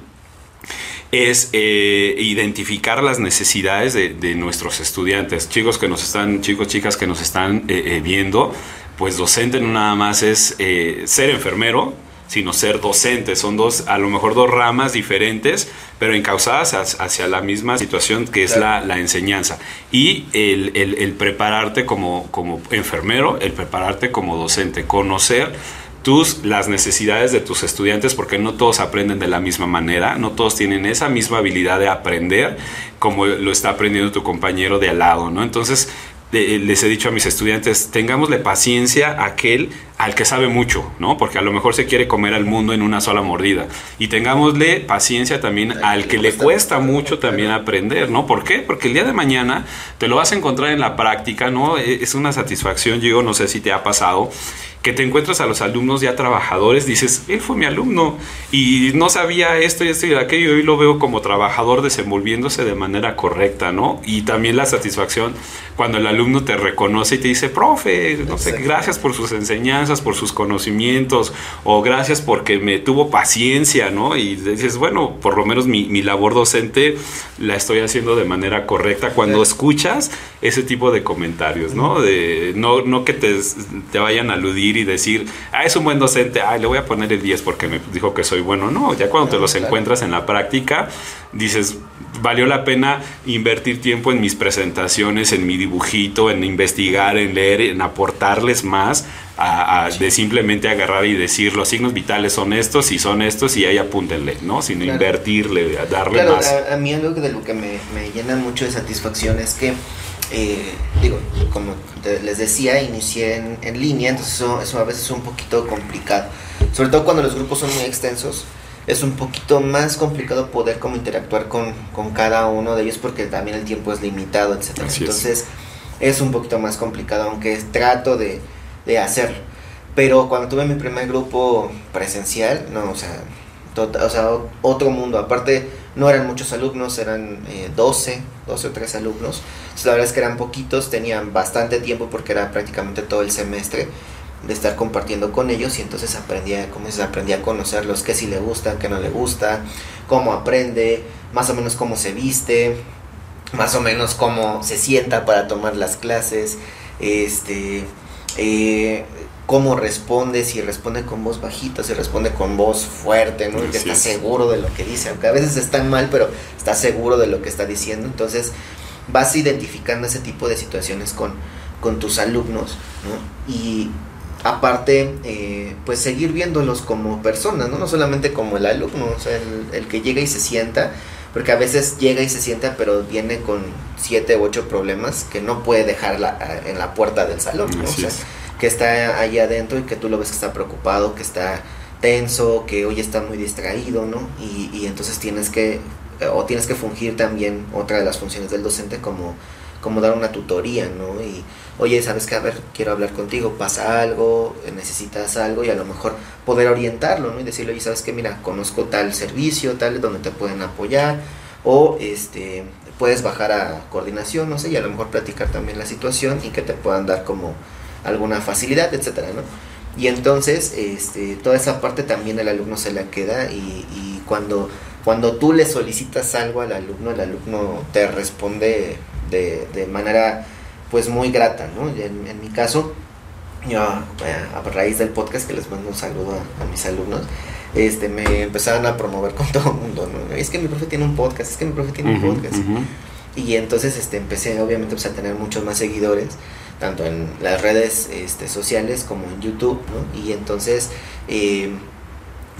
es eh, identificar las necesidades de, nuestros estudiantes. Chicos que nos están, chicos, chicas que nos están eh, viendo, pues docente no nada más es ser enfermero, sino ser docente. Son dos, a lo mejor dos ramas diferentes, pero encausadas hacia la misma situación que es la, enseñanza. Y el, el, prepararte como, como enfermero, el prepararte como docente, conocer tus, las necesidades de tus estudiantes, porque no todos aprenden de la misma manera, no todos tienen esa misma habilidad de aprender como lo está aprendiendo tu compañero de al lado, ¿no? Entonces, les he dicho a mis estudiantes, tengámosle paciencia a aquel al que sabe mucho, ¿no? Porque a lo mejor se quiere comer al mundo en una sola mordida. Y tengámosle paciencia también al que le cuesta mucho también aprender, ¿no? ¿Por qué? Porque el día de mañana te lo vas a encontrar en la práctica, ¿no? E, es una satisfacción, yo no sé si te ha pasado, que te encuentras a los alumnos ya trabajadores, dices, él fue mi alumno y no sabía esto y esto y aquello, y hoy lo veo como trabajador desenvolviéndose de manera correcta, ¿no? Y también la satisfacción cuando el alumno te reconoce y te dice, profe, no sé, gracias por sus enseñanzas, por sus conocimientos, o gracias porque me tuvo paciencia, ¿no? Y dices, bueno, por lo menos mi, mi labor docente la estoy haciendo de manera correcta cuando escuchas ese tipo de comentarios, ¿no? De, no, no que te, te vayan a aludir y decir, ah, es un buen docente, ah, le voy a poner el 10 porque me dijo que soy bueno. No, ya cuando te los encuentras en la práctica, dices, valió la pena invertir tiempo en mis presentaciones, en mi dibujito, en investigar, en leer, en aportarles más, a, de simplemente agarrar y decir los signos vitales son estos y son estos y ahí apúntenle, ¿no? Sino invertirle, darle más. A, a, mí algo de lo que me, me llena mucho de satisfacción es que eh, digo, como les decía, inicié en, línea, entonces eso, a veces es un poquito complicado. Sobre todo cuando los grupos son muy extensos, es un poquito más complicado poder como interactuar con, cada uno de ellos porque también el tiempo es limitado, etc. Entonces es. un poquito más complicado, aunque trato de, de hacerlo. Pero cuando tuve mi primer grupo presencial, no, o sea, tota, o sea otro mundo. Aparte, no eran muchos alumnos, eran 12, eh, 12 o 3 alumnos. la verdad es que eran poquitos, tenían bastante tiempo porque era prácticamente todo el semestre de estar compartiendo con ellos y entonces aprendía, como se aprendía a conocerlos, qué si le gusta, qué no le gusta, cómo aprende, más o menos cómo se viste, más o menos cómo se sienta para tomar las clases, este, eh, cómo responde, si responde con voz bajita, si responde con voz fuerte, ¿no? que está seguro de lo que dice, aunque a veces está mal, pero está seguro de lo que está diciendo. Entonces vas identificando ese tipo de situaciones con, con tus alumnos, ¿no? Y aparte, eh, pues seguir viéndolos como personas, ¿no? No solamente como el alumno, o sea, el, el que llega y se sienta, porque a veces llega y se sienta, pero viene con siete u ocho problemas que no puede dejar en la puerta del salón, ¿no? o sea, que está ahí adentro y que tú lo ves que está preocupado, que está tenso, que hoy está muy distraído, ¿no? Y, y entonces tienes que, o tienes que fungir también otra de las funciones del docente como, como dar una tutoría, ¿no? Y, oye, ¿sabes qué? A ver, quiero hablar contigo, pasa algo, necesitas algo y a lo mejor poder orientarlo, ¿no? Y decirle, oye, ¿sabes qué? Mira, conozco tal servicio, tal, donde te pueden apoyar o este puedes bajar a coordinación, no sé, y a lo mejor platicar también la situación y que te puedan dar como alguna facilidad, etcétera, ¿no? Y entonces, este, toda esa parte también el alumno se la queda y, y cuando, cuando tú le solicitas algo al alumno, el alumno te responde de, de manera pues muy grata, ¿no? En, en mi caso, yo a, raíz del podcast que les mando un saludo a, mis alumnos, este, me empezaron a promover con todo el mundo, ¿no? Es que mi profe tiene un podcast, es que mi profe tiene un podcast. Y entonces este, empecé obviamente pues, a tener muchos más seguidores, tanto en las redes este, sociales como en YouTube, ¿no? Y entonces... Eh,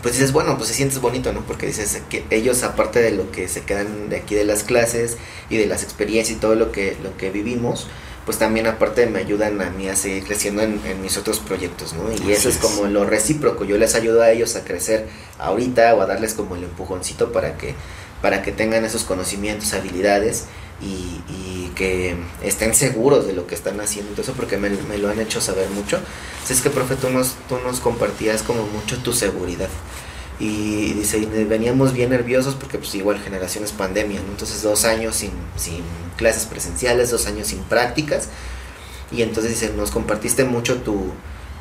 pues dices, bueno, pues se sientes bonito, ¿no? Porque dices que ellos, aparte de lo que se quedan de aquí de las clases y de las experiencias y todo lo que, lo que vivimos, pues también aparte me ayudan a mí a seguir creciendo en, mis otros proyectos, ¿no? Y eso es, como lo recíproco, yo les ayudo a ellos a crecer ahorita o a darles como el empujoncito para que, para que tengan esos conocimientos, habilidades y, y que estén seguros de lo que están haciendo, todo eso porque me, me lo han hecho saber mucho. Si es que, profe, tú nos, tú nos compartías como mucho tu seguridad. Y dice, veníamos bien nerviosos porque pues igual generaciones pandemia, entonces dos años sin, sin clases presenciales, dos años sin prácticas, y entonces dice, nos compartiste mucho tu,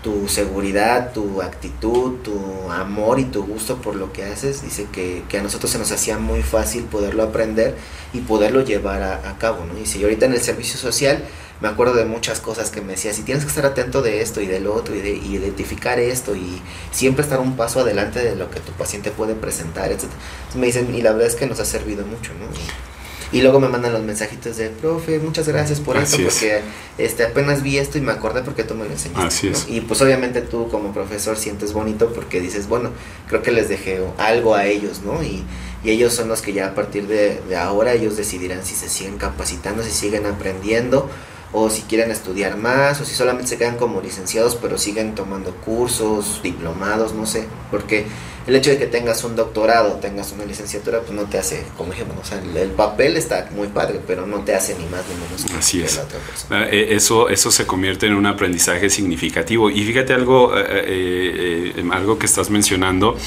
tu seguridad, tu actitud, tu amor y tu gusto por lo que haces, dice que, que a nosotros se nos hacía muy fácil poderlo aprender y poderlo llevar a, cabo, ¿no? Y si ahorita en el servicio social me acuerdo de muchas cosas que me decía, si tienes que estar atento de esto y del otro y de identificar esto y siempre estar un paso adelante de lo que tu paciente puede presentar, etc. me dicen, y la verdad es que nos ha servido mucho, ¿no? Y, luego me mandan los mensajitos de, profe, muchas gracias por esto, porque este, apenas vi esto y me acordé porque tú me lo enseñaste. Y pues obviamente tú como profesor sientes bonito porque dices, bueno, creo que les dejé algo a ellos, ¿no? Y, y ellos son los que ya a partir de, de ahora ellos decidirán si se siguen capacitando, si siguen aprendiendo o si quieren estudiar más, o si solamente se quedan como licenciados, pero siguen tomando cursos, diplomados, no sé, porque el hecho de que tengas un doctorado, tengas una licenciatura, pues no te hace, como dijimos, o sea, el, papel está muy padre, pero no te hace ni más ni menos que Así es. la otra persona. Ah, eh, eso, eso se convierte en un aprendizaje significativo. Y fíjate algo, eh, eh, algo que estás mencionando,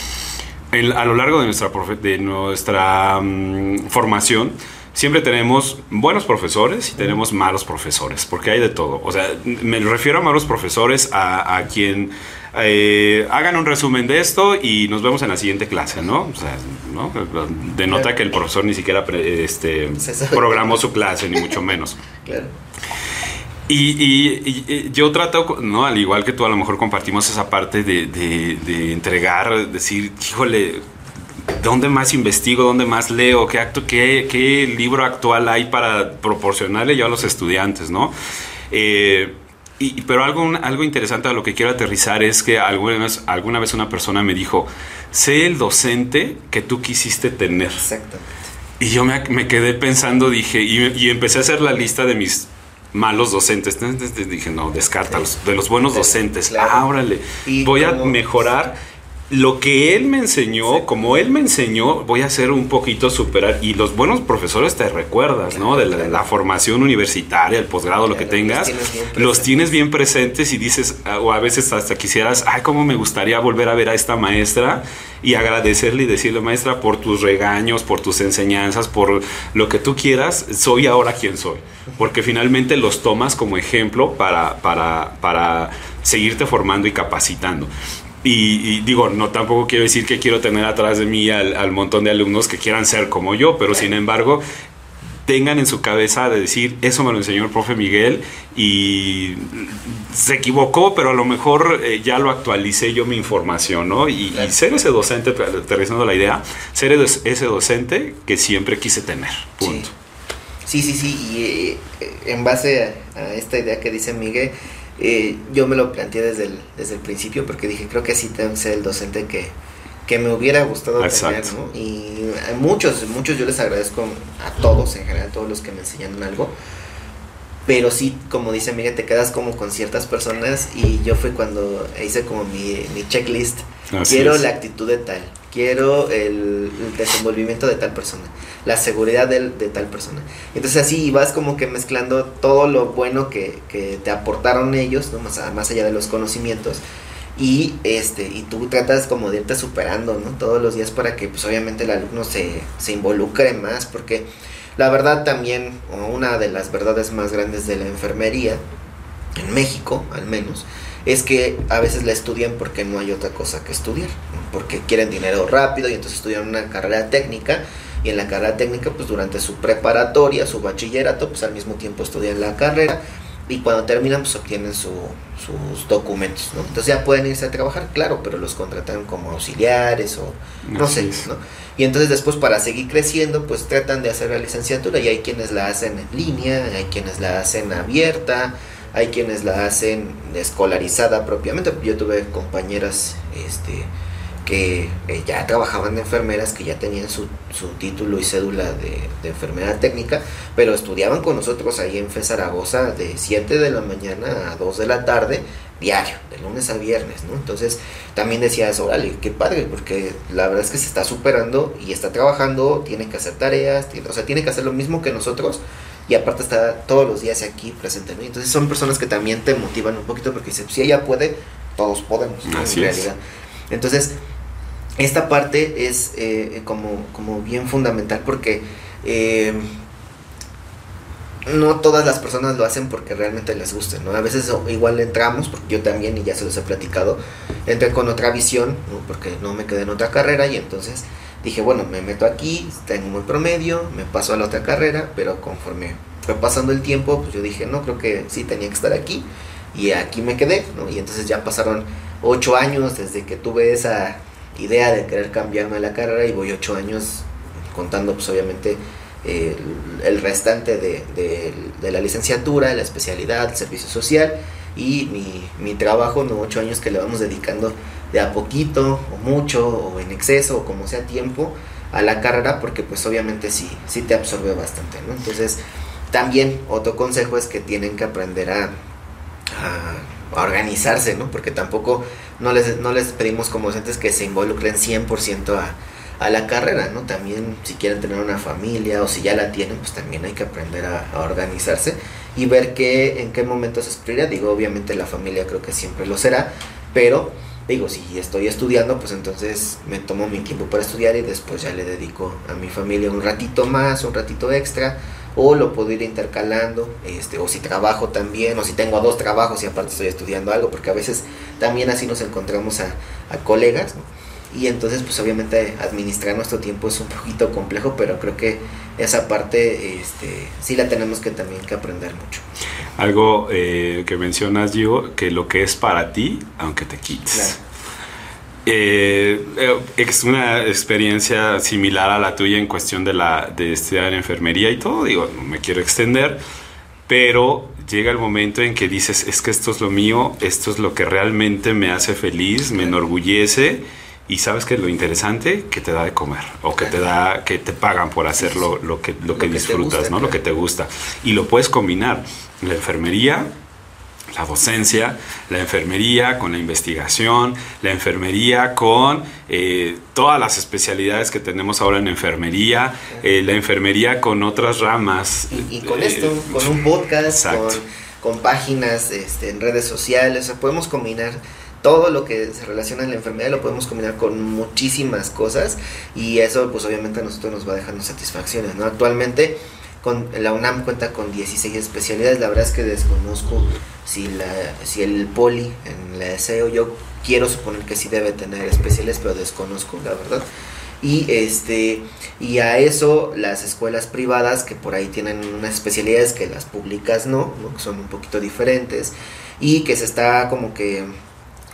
a lo largo de nuestra, de nuestra mm, formación, siempre tenemos buenos profesores y tenemos malos profesores, porque hay de todo. O sea, me refiero a malos profesores a, quien eh, hagan un resumen de esto y nos vemos en la siguiente clase, ¿no? O sea, ¿no? denota que el profesor ni siquiera este, programó su clase, ni mucho menos. Claro. Y, yo trato, ¿no? Al igual que tú, a lo mejor compartimos esa parte de, de, de entregar, decir, híjole, ¿dónde más investigo? ¿Dónde más leo? ¿Qué, acto, qué, qué libro actual hay para proporcionarle yo a los estudiantes, no? Eh, y, pero algo, algo interesante a lo que quiero aterrizar es que alguna vez, alguna vez una persona me dijo, sé el docente que tú quisiste tener. Exactamente. Y yo me, me quedé pensando, dije, y, empecé a hacer la lista de mis malos docentes. Entonces dije, no, descártalos. De los buenos docentes. Claro. Ah, voy a mejorar lo que él me enseñó, como él me enseñó, voy a hacer un poquito superar. Y los buenos profesores te recuerdas, ¿no? De la, formación universitaria, el posgrado, lo que tengas, los tienes, bien presentes y dices, ah, o a veces hasta quisieras, ay, cómo me gustaría volver a ver a esta maestra y agradecerle y decirle, maestra, por tus regaños, por tus enseñanzas, por lo que tú quieras, soy ahora quien soy. Porque finalmente los tomas como ejemplo para, para, para seguirte formando y capacitando. Y, digo, no tampoco quiero decir que quiero tener atrás de mí al, montón de alumnos que quieran ser como yo, pero sin embargo, tengan en su cabeza de decir, eso me lo enseñó el profe Miguel y se equivocó, pero a lo mejor eh, ya lo actualicé yo mi información, ¿no? Y, ser ese docente, aterrizando la idea, ser ese docente que siempre quise tener, punto. Sí, sí, sí, y eh, en base a esta idea que dice Miguel, eh, yo me lo planteé desde el, desde el principio porque dije, creo que sí tengo que ser el docente que, que me hubiera gustado tener, ¿no? Y muchos, muchos yo les agradezco a todos, en general, todos los que me enseñaron algo. Pero sí, como dice Miguel, te quedas como con ciertas personas y yo fue cuando hice como mi, mi checklist. Quiero la actitud de tal, quiero el, desenvolvimiento de tal persona, la seguridad de, de, tal persona. Entonces así vas como que mezclando todo lo bueno que, que te aportaron ellos, ¿no? más, más allá de los conocimientos, y este y tú tratas como de irte superando no todos los días para que pues obviamente el alumno se, se involucre más porque la verdad también una de las verdades más grandes de la enfermería en México al menos es que a veces la estudian porque no hay otra cosa que estudiar porque quieren dinero rápido y entonces estudian una carrera técnica y en la carrera técnica pues durante su preparatoria su bachillerato pues al mismo tiempo estudian la carrera y cuando terminan pues obtienen sus documentos, ¿no? Entonces ya pueden irse a trabajar, claro, pero los contratan como auxiliares o no sé, ¿no? Y entonces después para seguir creciendo pues tratan de hacer la licenciatura y hay quienes la hacen en línea, hay quienes la hacen abierta, hay quienes la hacen escolarizada propiamente. Yo tuve compañeras este que eh, ya trabajaban de enfermeras, que ya tenían su, su título y cédula de, de, enfermera técnica, pero estudiaban con nosotros ahí en FE Zaragoza de 7 de la mañana a 2 de la tarde, diario, de lunes a viernes, ¿no? Entonces también decías, órale, qué padre, porque la verdad es que se está superando y está trabajando, tiene que hacer tareas, o sea, tiene que hacer lo mismo que nosotros y aparte está todos los días aquí presente, ¿no? Entonces son personas que también te motivan un poquito porque dicen, si ella puede, todos podemos, en realidad. Entonces, esta parte es eh, como, como, bien fundamental porque eh, no todas las personas lo hacen porque realmente les guste, ¿no? A veces igual entramos, porque yo también, y ya se los he platicado, entré con otra visión, porque no me quedé en otra carrera y entonces dije, bueno, me meto aquí, tengo un promedio, me paso a la otra carrera, pero conforme fue pasando el tiempo, pues yo dije, no, creo que sí tenía que estar aquí y aquí me quedé, ¿no? Y entonces ya pasaron ocho años desde que tuve esa idea de querer cambiarme la carrera y voy ocho años contando pues obviamente el, restante de, la licenciatura, la especialidad, el servicio social y mi, mi, trabajo, ¿no? ocho años que le vamos dedicando de a poquito o mucho o en exceso o como sea tiempo a la carrera porque pues obviamente sí, sí te absorbe bastante, ¿no? Entonces también otro consejo es que tienen que aprender a, a, organizarse, ¿no? Porque tampoco no les, no les pedimos como docentes que se involucren 100% a, a la carrera, ¿no? También si quieren tener una familia o si ya la tienen, pues también hay que aprender a, organizarse y ver qué, en qué momentos es prioridad. Digo, obviamente la familia creo que siempre lo será, pero digo, si estoy estudiando, pues entonces me tomo mi tiempo para estudiar y después ya le dedico a mi familia un ratito más, un ratito extra o lo puedo ir intercalando, este, o si trabajo también, o si tengo dos trabajos y aparte estoy estudiando algo, porque a veces también así nos encontramos a, colegas, y entonces pues obviamente administrar nuestro tiempo es un poquito complejo, pero creo que esa parte este, sí la tenemos que también que aprender mucho. Algo eh, que mencionas, Gio, que lo que es para ti, aunque te quites. Eh, eh, es una experiencia similar a la tuya en cuestión de, la, de estudiar enfermería y todo. Digo, no me quiero extender, pero llega el momento en que dices, es que esto es lo mío, esto es lo que realmente me hace feliz, me enorgullece. Y sabes que lo interesante que te da de comer o que te da que te pagan por hacer lo, que lo que, disfrutas, ¿no? Lo que te gusta y lo puedes combinar la enfermería la docencia, la enfermería con la investigación, la enfermería con eh, todas las especialidades que tenemos ahora en enfermería, eh, la enfermería con otras ramas. Y, con esto, eh, con un podcast, con, páginas este, en redes sociales, podemos combinar todo lo que se relaciona en la enfermedad lo podemos combinar con muchísimas cosas y eso pues obviamente a nosotros nos va dejando satisfacciones, ¿no? Actualmente con, la UNAM cuenta con 16 especialidades, la verdad es que desconozco si, la, si el poli en la deseo, yo quiero suponer que sí debe tener especiales, pero desconozco, la verdad. Y este y a eso las escuelas privadas que por ahí tienen unas especialidades que las públicas no, ¿no? que son un poquito diferentes y que se está como que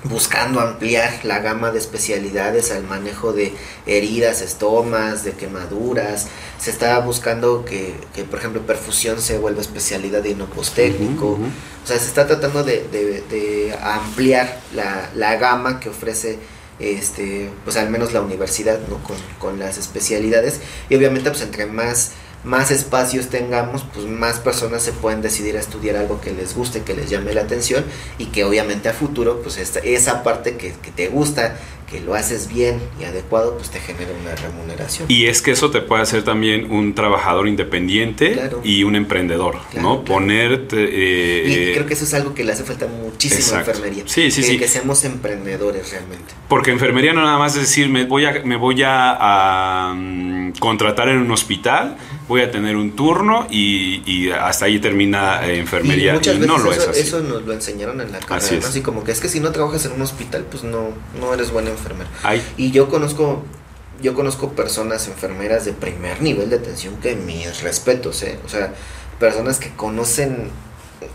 buscando ampliar la gama de especialidades al manejo de heridas, estomas, de quemaduras. Se está buscando que, que por ejemplo, perfusión se vuelva especialidad de inopos técnico. O sea, se está tratando de, de, ampliar la, la, gama que ofrece este, pues al menos la universidad, ¿no? Con, con las especialidades y obviamente pues entre más más espacios tengamos, pues más personas se pueden decidir a estudiar algo que les guste, que les llame la atención y que obviamente a futuro, pues esta, esa parte que, que te gusta, que lo haces bien y adecuado, pues te genera una remuneración. Y es que eso te puede hacer también un trabajador independiente Claro. y un emprendedor, Claro, ¿no? claro. Ponerte... eh, y creo que eso es algo que le hace falta muchísimo Exacto. a enfermería. Sí, sí, que, sí. que seamos emprendedores realmente. Porque enfermería no nada más es decir, me voy a, me voy a, a, contratar en un hospital, voy a tener un turno y, y hasta ahí termina eh, enfermería. Y muchas Y veces no lo eso, es así. eso nos lo enseñaron en la carrera. Así ¿no? es. Así como que es que si no trabajas en un hospital, pues no, no eres buena enfermera. Y yo conozco, yo conozco personas enfermeras de primer nivel de atención que mis respetos, ¿eh? O sea, personas que conocen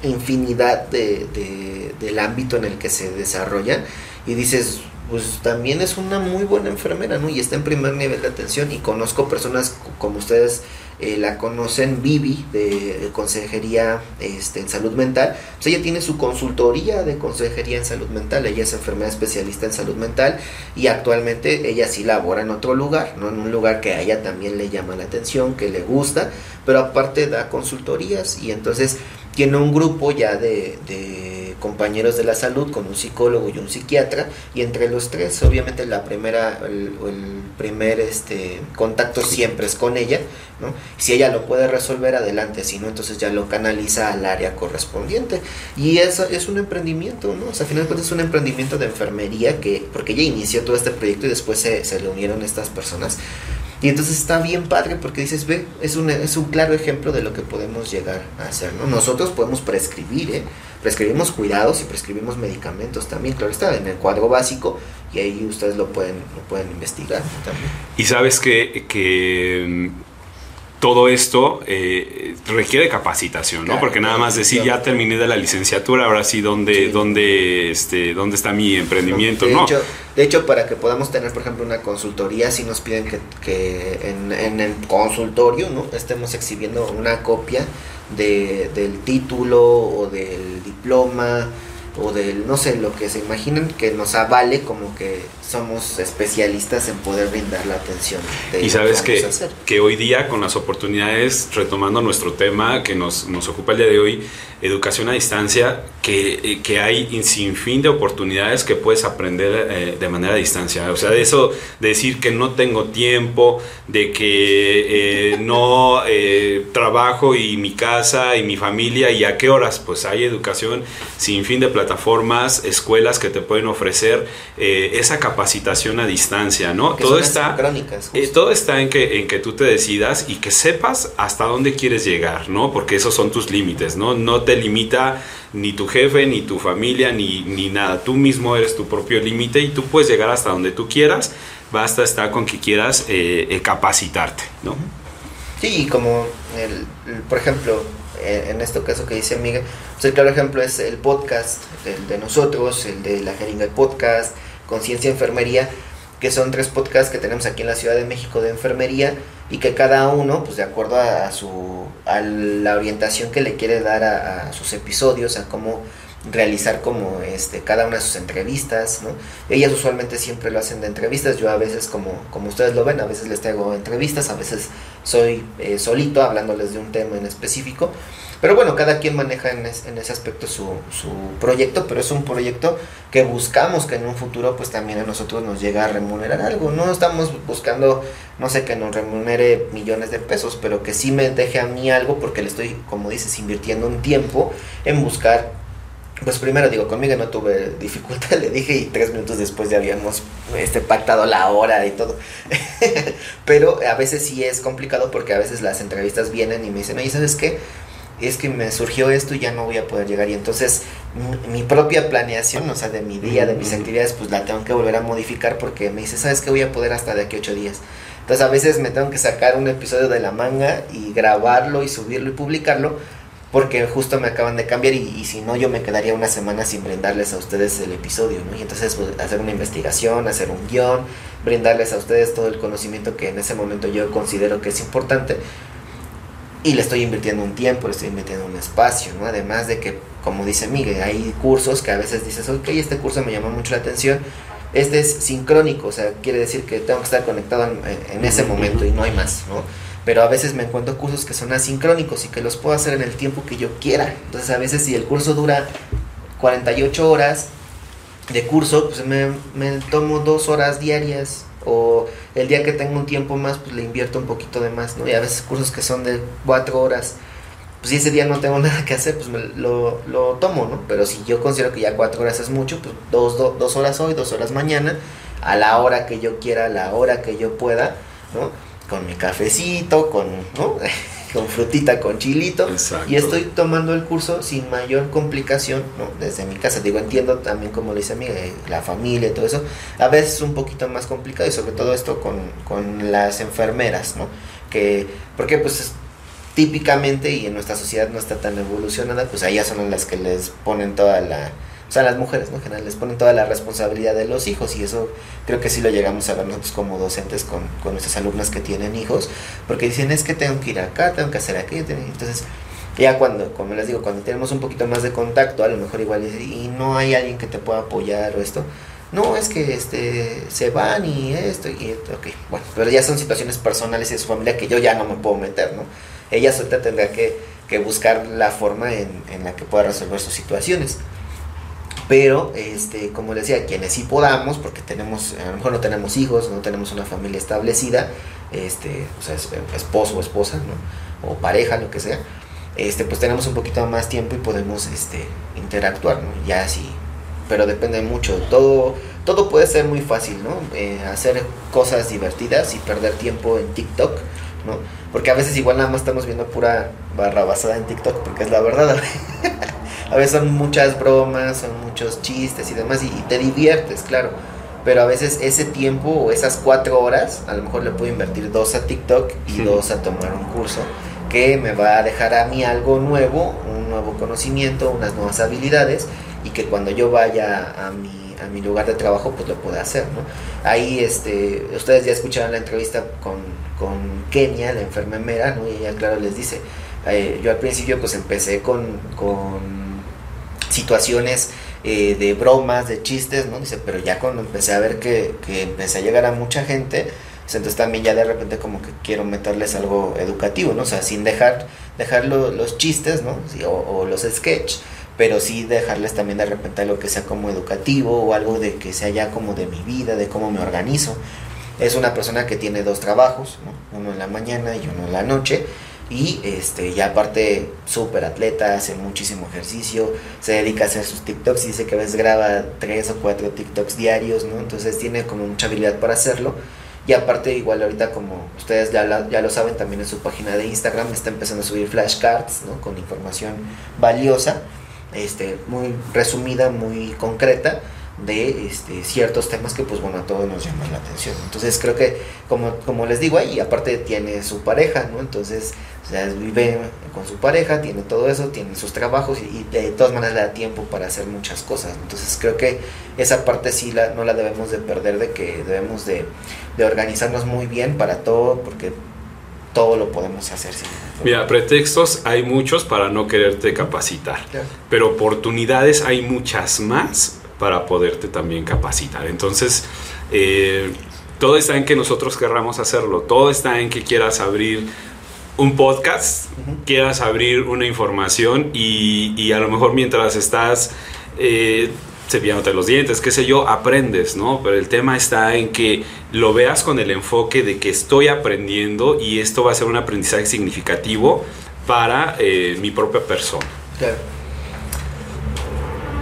infinidad de, de- del ámbito en el que se desarrollan y dices, pues también es una muy buena enfermera, ¿no? Y está en primer nivel de atención y conozco personas como ustedes eh, la conocen, Vivi, de, consejería este, en salud mental, pues ella tiene su consultoría de consejería en salud mental, ella es enfermera especialista en salud mental y actualmente ella sí labora en otro lugar, ¿no? En un lugar que a ella también le llama la atención, que le gusta, pero aparte da consultorías y entonces tiene un grupo ya de, de compañeros de la salud con un psicólogo y un psiquiatra y entre los tres obviamente la primera el, el primer este contacto siempre es con ella ¿no? si ella lo puede resolver adelante si no entonces ya lo canaliza al área correspondiente. Y eso es un emprendimiento no o sea al final de cuentas es un emprendimiento de enfermería que porque ella inició todo este proyecto y después se, se le unieron estas personas y entonces está bien padre porque dices, ve, es un, es un claro ejemplo de lo que podemos llegar a hacer, ¿no? Nosotros podemos prescribir, ¿eh? Prescribimos cuidados y prescribimos medicamentos también, claro está, en el cuadro básico y ahí ustedes lo pueden, lo pueden investigar también. Y sabes que, que todo esto eh, requiere capacitación, ¿no? Claro, Porque nada más decir, ya terminé de la licenciatura, ahora sí, ¿dónde, Sí. dónde, este, ¿dónde está mi emprendimiento? de No. Hecho, de hecho, para que podamos tener, por ejemplo, una consultoría, sí nos piden que, que en, en el consultorio, ¿no? Estemos exhibiendo una copia de, del título o del diploma o del, no sé, lo que se imaginen que nos avale como que somos especialistas en poder brindar la atención. de Y sabes que, que hoy día con las oportunidades, retomando nuestro tema que nos, nos ocupa el día de hoy, educación a distancia, que, eh, que hay un sinfín de oportunidades que puedes aprender eh, de manera a distancia. O sea, de eso, de decir que no tengo tiempo, de que eh, no eh, trabajo y mi casa y mi familia y a qué horas, pues hay educación sin fin de plataformas, escuelas que te pueden ofrecer esa capacitación a distancia, ¿no? Todo está... todo está en que, en que tú te decidas y que sepas hasta dónde quieres llegar, ¿no? Porque esos son tus límites, ¿no? No te limita ni tu jefe, ni tu familia, ni, ni nada. Tú mismo eres tu propio límite y tú puedes llegar hasta donde tú quieras. Basta estar con que quieras eh, eh, capacitarte, ¿no? Sí, y como, el, por ejemplo, eh, en este caso que dice Miguel, pues el claro ejemplo es el podcast, el de nosotros, el de La Jeringa el Podcast, Conciencia Enfermería, que son tres podcasts que tenemos aquí en la Ciudad de México de enfermería y que cada uno, pues de acuerdo a, su a la orientación que le quiere dar a, a sus episodios, a cómo realizar como este cada una de sus entrevistas, ¿no? Ellas usualmente siempre lo hacen de entrevistas, yo a veces como como ustedes lo ven, a veces les traigo entrevistas, a veces soy eh, solito hablándoles de un tema en específico, pero bueno, cada quien maneja en, es- en ese aspecto su, su proyecto, pero es un proyecto que buscamos que en un futuro pues también a nosotros nos llegue a remunerar algo, no estamos buscando, no sé, que nos remunere millones de pesos, pero que sí me deje a mí algo porque le estoy, como dices, invirtiendo un tiempo en buscar pues primero digo, conmigo no tuve dificultad, le dije y tres minutos después ya habíamos este, pactado la hora y todo. Pero a veces sí es complicado porque a veces las entrevistas vienen y me dicen, oye, ¿sabes qué? Es que me surgió esto y ya no voy a poder llegar. Y entonces mi, propia planeación, o sea, de mi día, de mis actividades, pues la tengo que volver a modificar porque me dice, ¿sabes qué? Voy a poder hasta de aquí ocho días. Entonces a veces me tengo que sacar un episodio de la manga y grabarlo y subirlo y publicarlo porque justo me acaban de cambiar y, y si no yo me quedaría una semana sin brindarles a ustedes el episodio, ¿no? Y entonces pues, hacer una investigación, hacer un guion, brindarles a ustedes todo el conocimiento que en ese momento yo considero que es importante y le estoy invirtiendo un tiempo, le estoy invirtiendo un espacio, ¿no? Además de que, como dice Miguel, hay cursos que a veces dices, ok, este curso me llamó mucho la atención, Este es sincrónico, o sea, quiere decir que tengo que estar conectado en, ese momento y no hay más, ¿no? Pero a veces me encuentro cursos que son asincrónicos y que los puedo hacer en el tiempo que yo quiera. Entonces a veces si el curso dura 48 horas de curso, pues me, me tomo dos horas diarias o el día que tengo un tiempo más, pues le invierto un poquito de más, ¿no? Y a veces cursos que son de cuatro horas, pues si ese día no tengo nada que hacer, pues me lo, lo tomo, ¿no? Pero si yo considero que ya cuatro horas es mucho, pues dos, dos horas hoy, dos horas mañana, a la hora que yo quiera, a la hora que yo pueda, ¿no? Con mi cafecito, con. con frutita, con chilito. Y estoy tomando el curso sin mayor complicación, ¿no? Desde mi casa. Digo, entiendo también como le dice a mí, eh, la familia y todo eso. A veces es un poquito más complicado y sobre todo esto con, con las enfermeras, ¿no? Que, porque pues típicamente y en nuestra sociedad no está tan evolucionada, pues ellas son las que les ponen toda la sea, las mujeres. En general, les ponen toda la responsabilidad de los hijos y eso creo que sí lo llegamos a ver nosotros como docentes con, con nuestras alumnas que tienen hijos, porque dicen, es que tengo que ir acá, tengo que hacer aquello, entonces ya cuando, como les digo, cuando tenemos un poquito más de contacto, a lo mejor igual y no hay alguien que te pueda apoyar o esto, no, es que este se van y esto y ok, bueno, pero ya son situaciones personales y de su familia que yo ya no me puedo meter, ¿no? Ella ahorita tendrá que, que buscar la forma en, en la que pueda resolver sus situaciones pero este como les decía quienes sí podamos porque tenemos a lo mejor no tenemos hijos no tenemos una familia establecida este o sea esposo o esposa ¿no? o pareja lo que sea este pues tenemos un poquito más tiempo y podemos este interactuar ¿no? ya sí pero depende mucho todo todo puede ser muy fácil no eh, hacer cosas divertidas y perder tiempo en TikTok no porque a veces igual nada más estamos viendo pura barra basada en TikTok porque es la verdad a veces son muchas bromas, son muchos chistes y demás, y, te diviertes, claro. Pero a veces ese tiempo o esas cuatro horas, a lo mejor le puedo invertir dos a TikTok y dos a tomar un curso que me va a dejar a mí algo nuevo, un nuevo conocimiento, unas nuevas habilidades y que cuando yo vaya a mi, a mi lugar de trabajo pues lo pueda hacer, ¿no? Ahí este, ustedes ya escucharon la entrevista con, con Kenia, la enfermera, ¿no? Y ella claro les dice, eh, yo al principio pues empecé con, con situaciones eh, de bromas, de chistes, ¿no? Dice, pero ya cuando empecé a ver que, que empecé a llegar a mucha gente, pues entonces también ya de repente como que quiero meterles algo educativo, ¿no? O sea, sin dejar, dejar los chistes, ¿no? o, los sketch, pero sí dejarles también de repente algo que sea como educativo o algo de que sea ya como de mi vida, de cómo me organizo. Es una persona que tiene dos trabajos, ¿no? uno en la mañana y uno en la noche, y este ya aparte súper atleta, hace muchísimo ejercicio, se dedica a hacer sus TikToks y dice que a veces graba tres o cuatro TikToks diarios, ¿no? Entonces tiene como mucha habilidad para hacerlo. Y aparte igual ahorita como ustedes ya, ya lo saben también en su página de Instagram está empezando a subir flashcards, ¿no? Con información valiosa, este, muy resumida, muy concreta de este, ciertos temas que pues bueno a todos nos llaman la atención. Entonces creo que como, como les digo ahí aparte tiene su pareja no entonces o sea, vive con su pareja tiene todo eso tiene sus trabajos y, de todas maneras le da tiempo para hacer muchas cosas. Entonces creo que esa parte sí la, no la debemos de perder de que debemos de, de organizarnos muy bien para todo porque todo lo podemos hacer. Mira, pretextos hay muchos para no quererte capacitar, pero oportunidades hay muchas más para poderte también capacitar. Entonces, eh, todo está en que nosotros querramos hacerlo, todo está en que quieras abrir un podcast, quieras abrir una información y, a lo mejor mientras estás eh, cepillándote los dientes, qué sé yo, aprendes, ¿no? Pero el tema está en que lo veas con el enfoque de que estoy aprendiendo y esto va a ser un aprendizaje significativo para eh, mi propia persona. Claro.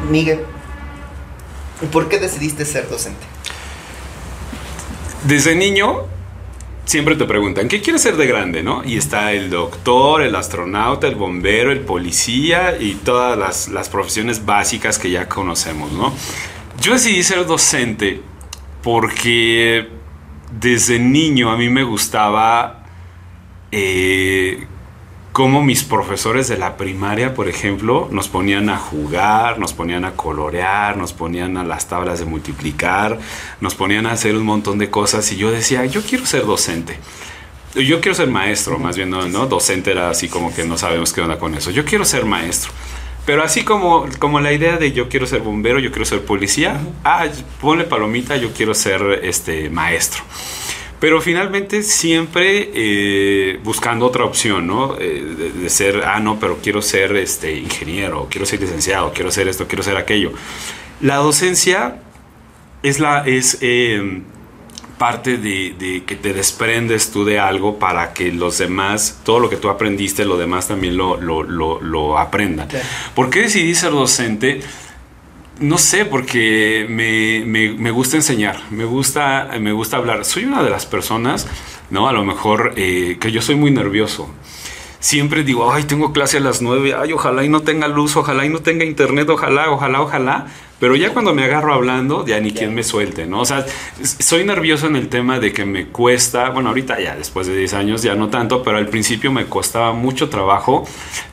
Miguel, ¿Por qué decidiste ser docente? Desde niño siempre te preguntan, ¿qué quieres ser de grande? ¿no? Y está el doctor, el astronauta, el bombero, el policía y todas las, las profesiones básicas que ya conocemos. ¿no? Yo decidí ser docente porque desde niño a mí me gustaba eh, como mis profesores de la primaria, por ejemplo, nos ponían a jugar, nos ponían a colorear, nos ponían a las tablas de multiplicar, nos ponían a hacer un montón de cosas y yo decía, yo quiero ser docente. Yo quiero ser maestro, más bien, no, ¿no? Docente era así como que no sabemos qué onda con eso. Yo quiero ser maestro. Pero así como, como la idea de yo quiero ser bombero, yo quiero ser policía, ah, ponle palomita, yo quiero ser este maestro. Pero finalmente siempre eh, buscando otra opción, ¿no? Eh, de, ser, ah, no, pero quiero ser este, ingeniero, quiero ser licenciado, quiero ser esto, quiero ser aquello. La docencia es, la, es eh, parte de, que te desprendes tú de algo para que los demás, todo lo que tú aprendiste, los demás también lo, lo, lo, aprendan. ¿Por qué decidí ser docente? No sé, porque me, me, gusta enseñar, me gusta, me gusta hablar. Soy una de las personas, ¿no? A lo mejor eh, que yo soy muy nervioso. Siempre digo, ay, tengo clase a las nueve, ay, ojalá y no tenga luz, ojalá y no tenga internet, ojalá, ojalá, ojalá. Pero ya cuando me agarro hablando, ya ni quien me suelte, ¿no? O sea, soy nervioso en el tema de que me cuesta, bueno, ahorita ya después de 10 años ya no tanto, pero al principio me costaba mucho trabajo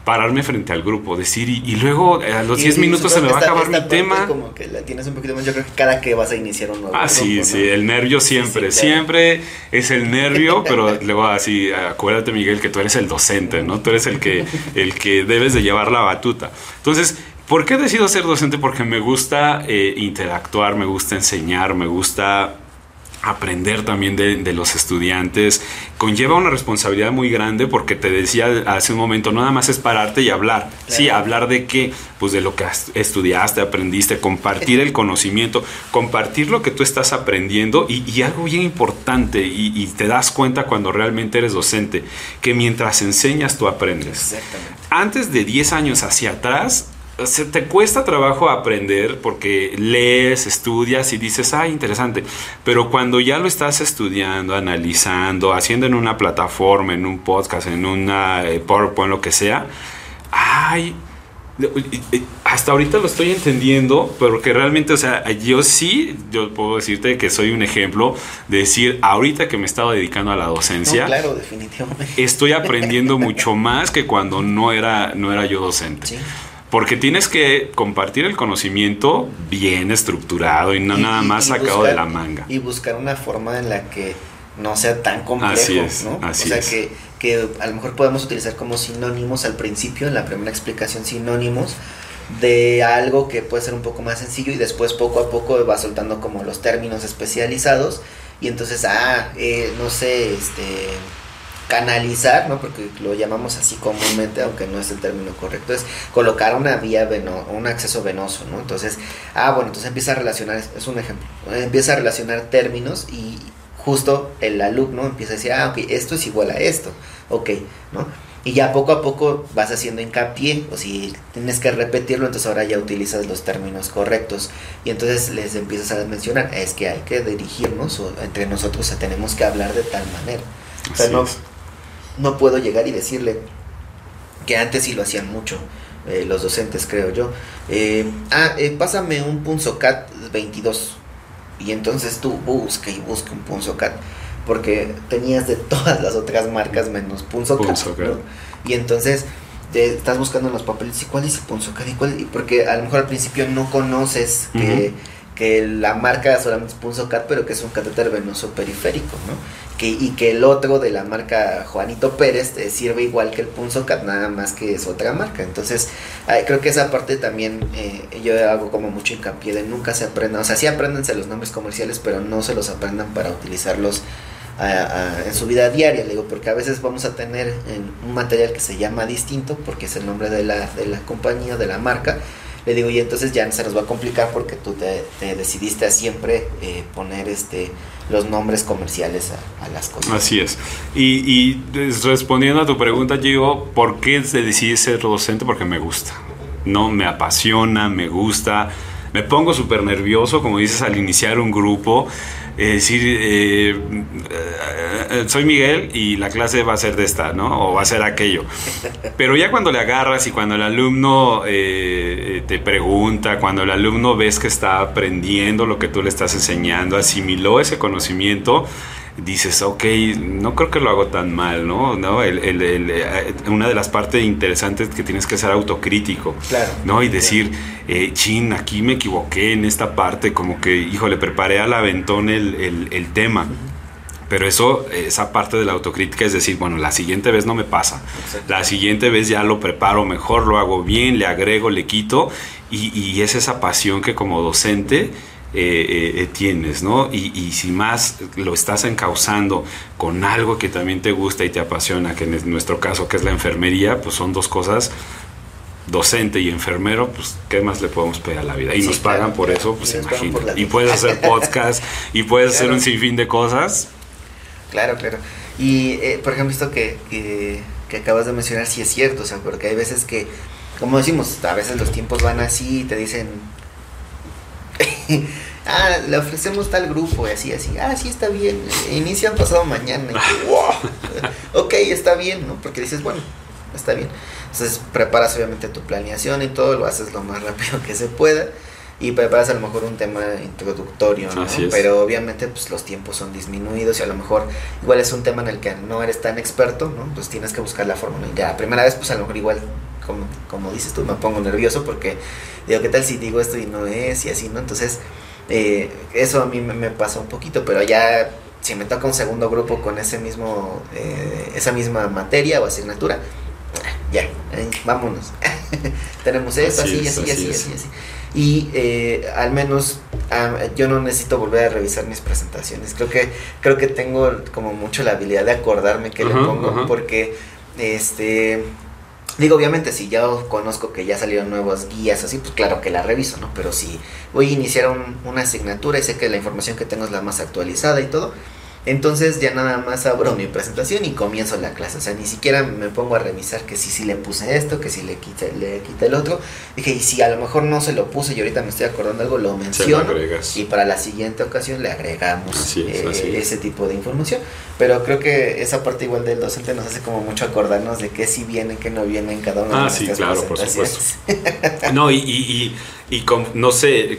pararme frente al grupo, decir, y, luego eh, a los 10 minutos se me va a acabar mi tema. Como que la tienes un poquito más, yo creo que cada que vas a iniciar un nuevo Ah, sí, sí, el nervio siempre, siempre es el nervio, pero luego así, acuérdate Miguel que tú eres el docente, ¿no? Tú eres el que, el que debes de llevar la batuta. Entonces, ¿Por qué decido ser docente? Porque me gusta eh, interactuar, me gusta enseñar, me gusta aprender también de, los estudiantes conlleva una responsabilidad muy grande porque te decía hace un momento, nada más es pararte y hablar. Sí, hablar de qué? Pues de lo que estudiaste, aprendiste, compartir el conocimiento, compartir lo que tú estás aprendiendo y, algo bien importante y, y, te das cuenta cuando realmente eres docente, que mientras enseñas tú aprendes. Exactamente. Antes de 10 años hacia atrás, se te cuesta trabajo aprender porque lees, estudias y dices, ah, interesante. Pero cuando ya lo estás estudiando, analizando, haciendo en una plataforma, en un podcast, en una eh, PowerPoint, lo que sea, ay, hasta ahorita lo estoy entendiendo, pero que realmente, o sea, yo sí, yo puedo decirte que soy un ejemplo de decir, ahorita que me he estado dedicando a la docencia, claro, definitivamente. estoy aprendiendo mucho más que cuando no era, no era yo docente. ¿Sí? Porque tienes que compartir el conocimiento bien estructurado y no nada más sacado de la manga. Y buscar una forma en la que no sea tan complejo, así es, ¿no? o sea, Que, que a lo mejor podemos utilizar como sinónimos al principio, en la primera explicación, sinónimos de algo que puede ser un poco más sencillo y después poco a poco va soltando como los términos especializados y entonces, ah, eh, no sé, este canalizar, ¿no? Porque lo llamamos así comúnmente, aunque no es el término correcto, es colocar una vía venosa, un acceso venoso, ¿no? Entonces, ah, bueno, entonces empieza a relacionar, es un ejemplo, empieza a relacionar términos y justo el alumno empieza a decir, ah, ok, esto es igual a esto, ok, ¿no? Y ya poco a poco vas haciendo hincapié, o si tienes que repetirlo, entonces ahora ya utilizas los términos correctos. Y entonces les empiezas a mencionar, es que hay que dirigirnos, o entre nosotros tenemos que hablar de tal manera. O sea, no, no puedo llegar y decirle que antes sí lo hacían mucho. Eh, los docentes, creo yo. Eh, ah, eh, pásame un Punzocat 22. Y entonces tú busca y busca un Punzocat. Porque tenías de todas las otras marcas menos Punzocat. Y entonces te estás buscando en los papeles y cuál es el Punzocat y cuál. Y porque a lo mejor al principio no conoces que, que la marca solamente es Punzocat, pero que es un catéter venoso periférico, ¿no? y que el otro de la marca Juanito Pérez eh, sirve igual que el Punzocat, nada más que es otra marca. Entonces, creo que esa parte también eh, yo hago como mucho hincapié de nunca se aprendan, o sea, sí apréndanse los nombres comerciales, pero no se los aprendan para utilizarlos en su vida diaria, le digo, porque a veces vamos a tener un material que se llama distinto, porque es el nombre de la, de la compañía, de la marca, le digo, y entonces ya se nos va a complicar porque tú te, decidiste a siempre eh, poner este los nombres comerciales a, las cosas. Así es. Y, y, respondiendo a tu pregunta, digo, ¿por qué decidí ser docente? Porque me gusta. No, me apasiona, me gusta. Me pongo súper nervioso, como dices, al iniciar un grupo es decir, eh, eh, soy Miguel y la clase va a ser de esta, ¿no? O va a ser aquello. Pero ya cuando le agarras y cuando el alumno eh, te pregunta, cuando el alumno ves que está aprendiendo lo que tú le estás enseñando, asimiló ese conocimiento, dices, ok, no creo que lo hago tan mal, ¿no? ¿No? El, eh, una de las partes interesantes que tienes que ser autocrítico, claro, ¿no? Y decir, eh, chin, aquí me equivoqué en esta parte, como que, hijo, le preparé al aventón el, el tema. Pero eso, esa parte de la autocrítica es decir, bueno, la siguiente vez no me pasa. La siguiente vez ya lo preparo mejor, lo hago bien, le agrego, le quito. Y, y es esa pasión que como docente eh, eh, tienes, ¿no? Y, y, si más lo estás encauzando con algo que también te gusta y te apasiona, que en nuestro caso que es la enfermería, pues son dos cosas docente y enfermero, pues qué más le podemos pedir a la vida. Y nos pagan por eso, pues imagínate. Y puedes hacer podcast y puedes hacer un sinfín de cosas. Claro, claro. Y eh, por ejemplo, esto que, que, que, acabas de mencionar, sí es cierto, o sea, porque hay veces que, como decimos, a veces los tiempos van así y te dicen, ah, le ofrecemos tal grupo y así, así, ah, sí está bien, inician pasado mañana. Y, ok, está bien, ¿no? Porque dices, bueno, está bien. Entonces preparas obviamente tu planeación y todo, lo haces lo más rápido que se pueda y preparas a lo mejor un tema introductorio, ¿no? Pero obviamente pues los tiempos son disminuidos y a lo mejor igual es un tema en el que no eres tan experto, ¿no? Pues tienes que buscar la fórmula. Y ya, primera vez pues a lo mejor igual, como, como dices tú, me pongo nervioso porque digo, ¿qué tal si digo esto y no es? Y así, ¿no? Entonces, eh, eso a mí me, me pasa un poquito, pero ya si me toca un segundo grupo con ese mismo, eh, esa misma materia o asignatura, ya, vámonos. Tenemos esto, así, así, así, así, así, Y eh, al menos yo no necesito volver a revisar mis presentaciones. Creo que, creo que tengo como mucho la habilidad de acordarme que le pongo, porque este Digo, obviamente, si ya conozco que ya salieron nuevas guías, así, pues claro que la reviso, ¿no? Pero si voy a iniciar una asignatura y sé que la información que tengo es la más actualizada y todo, entonces ya nada más abro mi presentación y comienzo la clase. O sea, ni siquiera me pongo a revisar que si sí, le puse esto, que si le quité, le quité el otro. Dije, y si a lo mejor no se lo puse y ahorita me estoy acordando algo, lo menciono. y para la siguiente ocasión le agregamos eh, ese tipo de información. Pero creo que esa parte igual del docente nos hace como mucho acordarnos de qué sí viene, qué no viene en cada una ah, de sí, claro, por supuesto. no, y, y, y, no sé,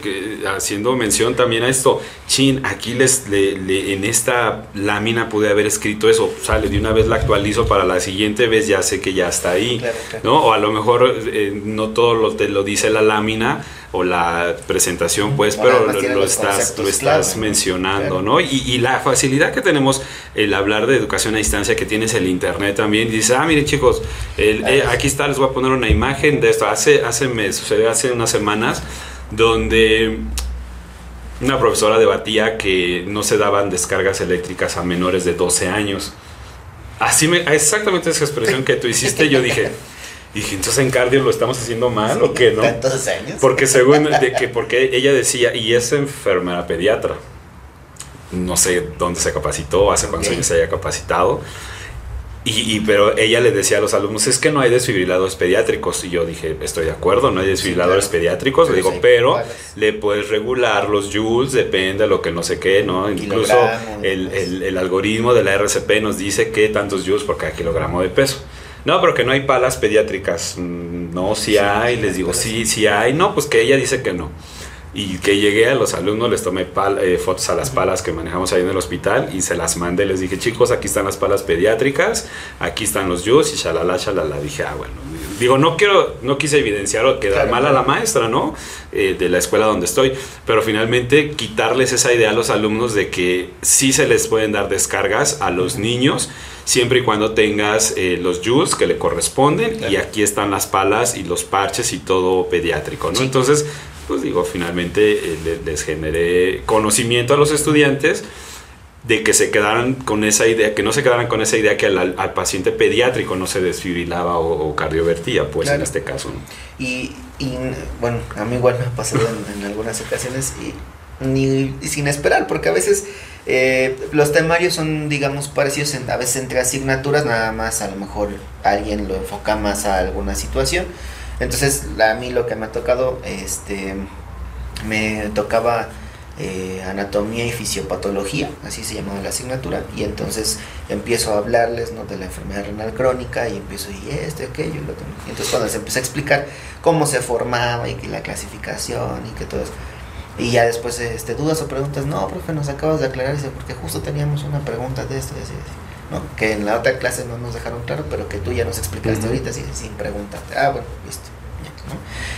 haciendo mención también a esto, chin, aquí les, le, en esta lámina pude haber escrito eso, sale, de una vez la actualizo para la siguiente vez, ya sé que ya está ahí, ¿no? O a lo mejor eh, no todo lo, te lo dice la lámina, o la presentación, pues, pero lo, estás, lo estás mencionando, ¿no? Y, la facilidad que tenemos el hablar de educación a distancia, que tienes el internet también, dice, ah, miren chicos, eh, aquí está, les voy a poner una imagen de esto. Hace, hace meses, hace unas semanas, donde una profesora debatía que no se daban descargas eléctricas a menores de 12 años. Así me, exactamente esa expresión que tú hiciste, yo dije, dije, entonces en cardio lo estamos haciendo mal o qué, ¿no? Tantos años. Porque según de que, porque ella decía, y es enfermera pediatra. No sé dónde se capacitó, hace cuántos años se haya capacitado. Y, pero ella le decía a los alumnos, es que no hay desfibriladores pediátricos. Y yo dije, estoy de acuerdo, no hay desfibriladores pediátricos. le digo, pero le puedes regular los joules, depende de lo que no sé qué, ¿no? Incluso el, el, el, algoritmo de la RCP nos dice que tantos joules por cada kilogramo de peso. No, pero que no hay palas pediátricas. Mm, no, si hay. Les digo, sí, sí hay. No, pues que ella dice que no. Y que llegué a los alumnos, les tomé eh, fotos a las palas que manejamos ahí en el hospital y se las mandé. Les dije, chicos, aquí están las palas pediátricas, aquí están los yus y shalala, shalala. Dije, ah, bueno. Digo, no quiero, no quise evidenciar o quedar mal a la maestra, ¿no? Eh, de la escuela donde estoy. Pero finalmente quitarles esa idea a los alumnos de que sí se les pueden dar descargas a los niños siempre y cuando tengas eh, los JUS que le corresponden y aquí están las palas y los parches y todo pediátrico, ¿no? Entonces, pues digo, finalmente eh, les generé conocimiento a los estudiantes de que se quedaran con esa idea, que no se quedaran con esa idea que al, paciente pediátrico no se desfibrilaba o, cardiovertía, pues en este caso. Y, y, bueno, a mí igual me ha pasado en, algunas ocasiones y, ni, sin esperar, porque a veces eh, los temarios son, digamos, parecidos en, a veces entre asignaturas, nada más a lo mejor alguien lo enfoca más a alguna situación. Entonces, a mí lo que me ha tocado, este, me tocaba eh, anatomía y fisiopatología, así se llamaba la asignatura, y entonces empiezo a hablarles ¿no? de la enfermedad renal crónica y empiezo y este, aquello, y lo otro. Y entonces cuando se empieza a explicar cómo se formaba y que la clasificación y que todo eso, y ya después, este, dudas o preguntas, no, profe, nos acabas de aclarar, dice, porque justo teníamos una pregunta de esto, y así, ¿no? Que en la otra clase no nos dejaron claro, pero que tú ya nos explicaste ahorita, así, sin preguntarte. Ah, bueno, listo.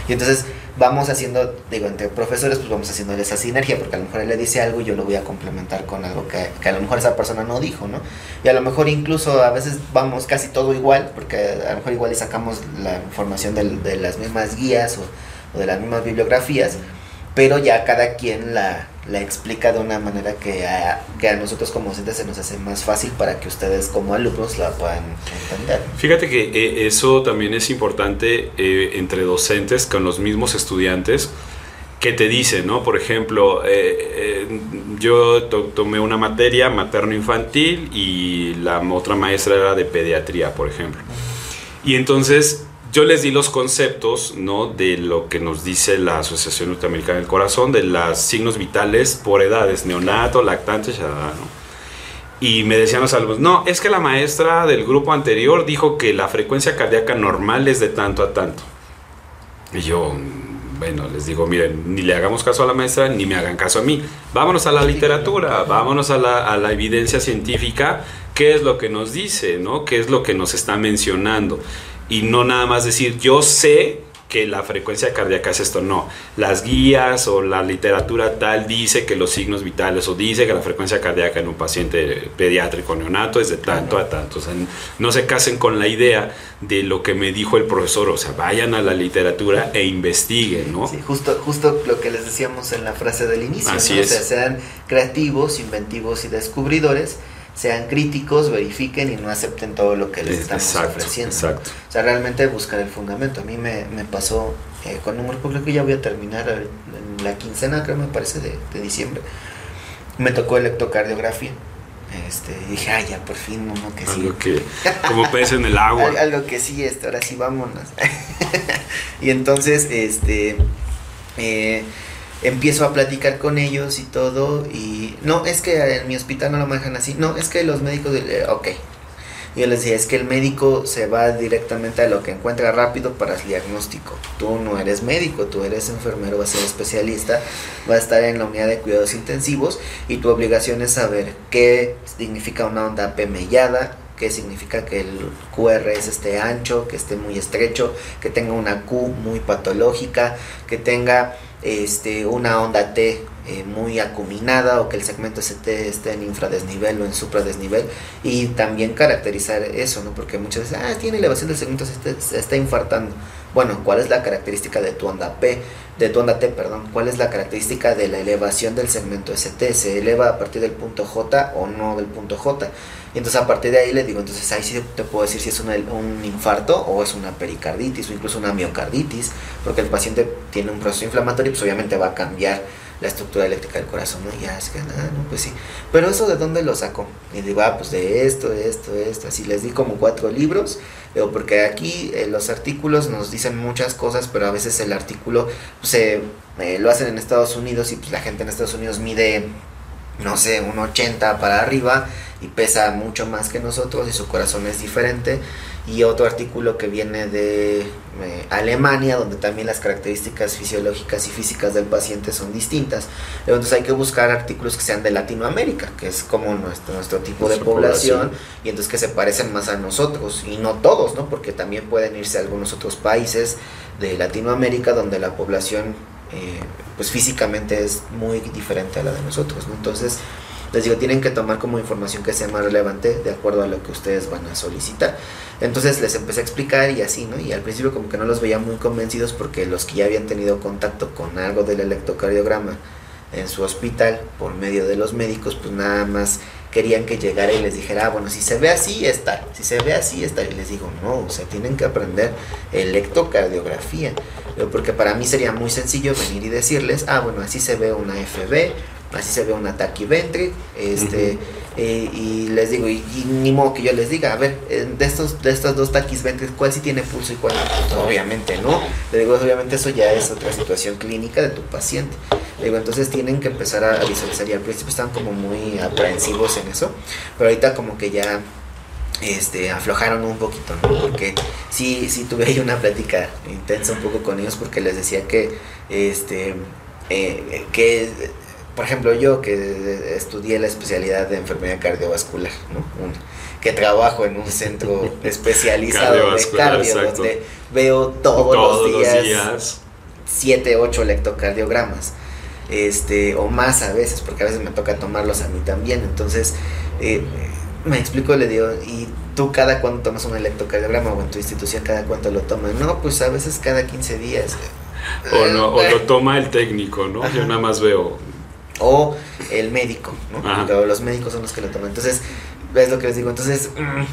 Y entonces, vamos haciendo, digo, entre profesores, pues vamos haciendo esa sinergia, porque a lo mejor él le dice algo y yo lo voy a complementar con algo que, que, a lo mejor esa persona no dijo, ¿no? Y a lo mejor incluso a veces vamos casi todo igual, porque a lo mejor igual y sacamos la información de, las mismas guías o, de las mismas bibliografías, pero ya cada quien la, la explica de una manera que a, que a nosotros como docentes se nos hace más fácil para que ustedes como alumnos la puedan entender. Fíjate que eh, eso también es importante eh, entre docentes con los mismos estudiantes que te dicen, ¿no? Por ejemplo, eh, yo to tomé una materia materno-infantil y la otra maestra era de pediatría, por ejemplo. Y entonces yo les di los conceptos ¿no? de lo que nos dice la Asociación Norteamericana del Corazón, de los signos vitales por edades, neonato, lactante, ¿no? Y me decían los alumnos, no, es que la maestra del grupo anterior dijo que la frecuencia cardíaca normal es de tanto a tanto. Y yo, bueno, les digo, miren, ni le hagamos caso a la maestra, ni me hagan caso a mí. Vámonos a la literatura, vámonos a la, a la evidencia científica, qué es lo que nos dice, ¿no? ¿Qué es lo que nos está mencionando? Y no nada más decir yo sé que la frecuencia cardíaca es esto, no. Las guías o la literatura tal dice que los signos vitales o dice que la frecuencia cardíaca en un paciente pediátrico neonato es de tanto a tanto. O sea, no se casen con la idea de lo que me dijo el profesor, o sea, vayan a la literatura e investiguen, ¿no? Sí, justo, justo lo que les decíamos en la frase del inicio, Así ¿no? es. o sea, sean creativos, inventivos y descubridores sean críticos, verifiquen y no acepten todo lo que les estamos exacto, ofreciendo. Exacto. O sea, realmente buscar el fundamento. A mí me, me pasó eh, con un grupo, creo que ya voy a terminar en la quincena, creo me parece, de, de diciembre. Me tocó electrocardiografía. Este, dije, ay, ya por fin uno que sí. Algo que, como pez en el agua. Al- algo que sí, este, ahora sí, vámonos. y entonces, este, eh, empiezo a platicar con ellos y todo, y no, es que en mi hospital no lo manejan así, no, es que los médicos, eh, ok. Yo les decía, es que el médico se va directamente a lo que encuentra rápido para el diagnóstico. Tú no eres médico, tú eres enfermero, vas a ser especialista, vas a estar en la unidad de cuidados intensivos y tu obligación es saber qué significa una onda P mellada, qué significa que el QR es este ancho, que esté muy estrecho, que tenga una Q muy patológica, que tenga este, una onda T eh, muy acuminada o que el segmento ST esté en infradesnivel o en supradesnivel y también caracterizar eso, ¿no? Porque muchas veces, ah, tiene elevación del segmento ST, se está infartando. Bueno, ¿cuál es la característica de tu onda P? De tu onda T, perdón. ¿Cuál es la característica de la elevación del segmento ST? ¿Se eleva a partir del punto J o no del punto J? Y entonces a partir de ahí les digo, entonces ahí sí te puedo decir si es un infarto o es una pericarditis o incluso una miocarditis, porque el paciente tiene un proceso inflamatorio y pues obviamente va a cambiar la estructura eléctrica del corazón, ¿no? Ya es que, ah, no, pues sí. Pero eso de dónde lo sacó? Y digo, ah, pues de esto, de esto, de esto. Así les di como cuatro libros, digo, porque aquí eh, los artículos nos dicen muchas cosas, pero a veces el artículo pues, se, eh, lo hacen en Estados Unidos y pues la gente en Estados Unidos mide, no sé, un 80 para arriba y pesa mucho más que nosotros y su corazón es diferente. Y otro artículo que viene de eh, Alemania, donde también las características fisiológicas y físicas del paciente son distintas. Entonces hay que buscar artículos que sean de Latinoamérica, que es como nuestro, nuestro tipo de población, población. y entonces que se parecen más a nosotros, y no todos, ¿no? Porque también pueden irse a algunos otros países de Latinoamérica donde la población eh, pues físicamente es muy diferente a la de nosotros, ¿no? Entonces, les digo, tienen que tomar como información que sea más relevante de acuerdo a lo que ustedes van a solicitar. Entonces les empecé a explicar y así, ¿no? Y al principio como que no los veía muy convencidos porque los que ya habían tenido contacto con algo del electrocardiograma en su hospital por medio de los médicos, pues nada más querían que llegara y les dijera, ah, bueno, si se ve así, es tal, si se ve así, es tal. Y les digo, no, o sea, tienen que aprender electrocardiografía. Porque para mí sería muy sencillo venir y decirles, ah, bueno, así se ve una FB, así se ve una taquiventric, este, eh, y les digo, y, y ni modo que yo les diga, a ver, eh, de estos, de estas dos taquisventric, ¿cuál sí tiene pulso y cuál no? Pues, obviamente no. Le digo, obviamente eso ya es otra situación clínica de tu paciente. Digo, entonces tienen que empezar a visualizar y al principio están como muy aprensivos en eso, pero ahorita como que ya este, aflojaron un poquito, ¿no? Porque sí, sí tuve ahí una plática intensa un poco con ellos porque les decía que, este, eh, que, por ejemplo, yo que estudié la especialidad de enfermedad cardiovascular, ¿no? Un- que trabajo en un centro especializado de cardio, exacto. donde veo todos, los días, 7, 8 electrocardiogramas. Este, o más a veces, porque a veces me toca tomarlos a mí también. Entonces, eh, me explico, le digo, ¿y tú cada cuánto tomas un electrocardiograma o en tu institución cada cuánto lo tomas? No, pues a veces cada 15 días. O, no, o lo toma el técnico, ¿no? Yo nada más veo. O el médico, ¿no? Los médicos son los que lo toman. Entonces, es lo que les digo. Entonces, mm,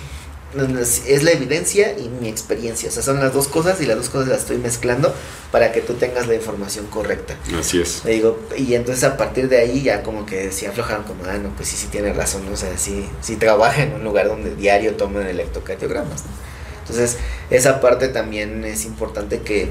es la evidencia y mi experiencia. O sea, son las dos cosas y las dos cosas las estoy mezclando para que tú tengas la información correcta. Así es. Le digo, y entonces a partir de ahí ya como que se aflojaron como, ah, no, pues sí, sí tiene razón. O sea, sí, sí trabaja en un lugar donde diario toman electrocardiogramas. Entonces, esa parte también es importante que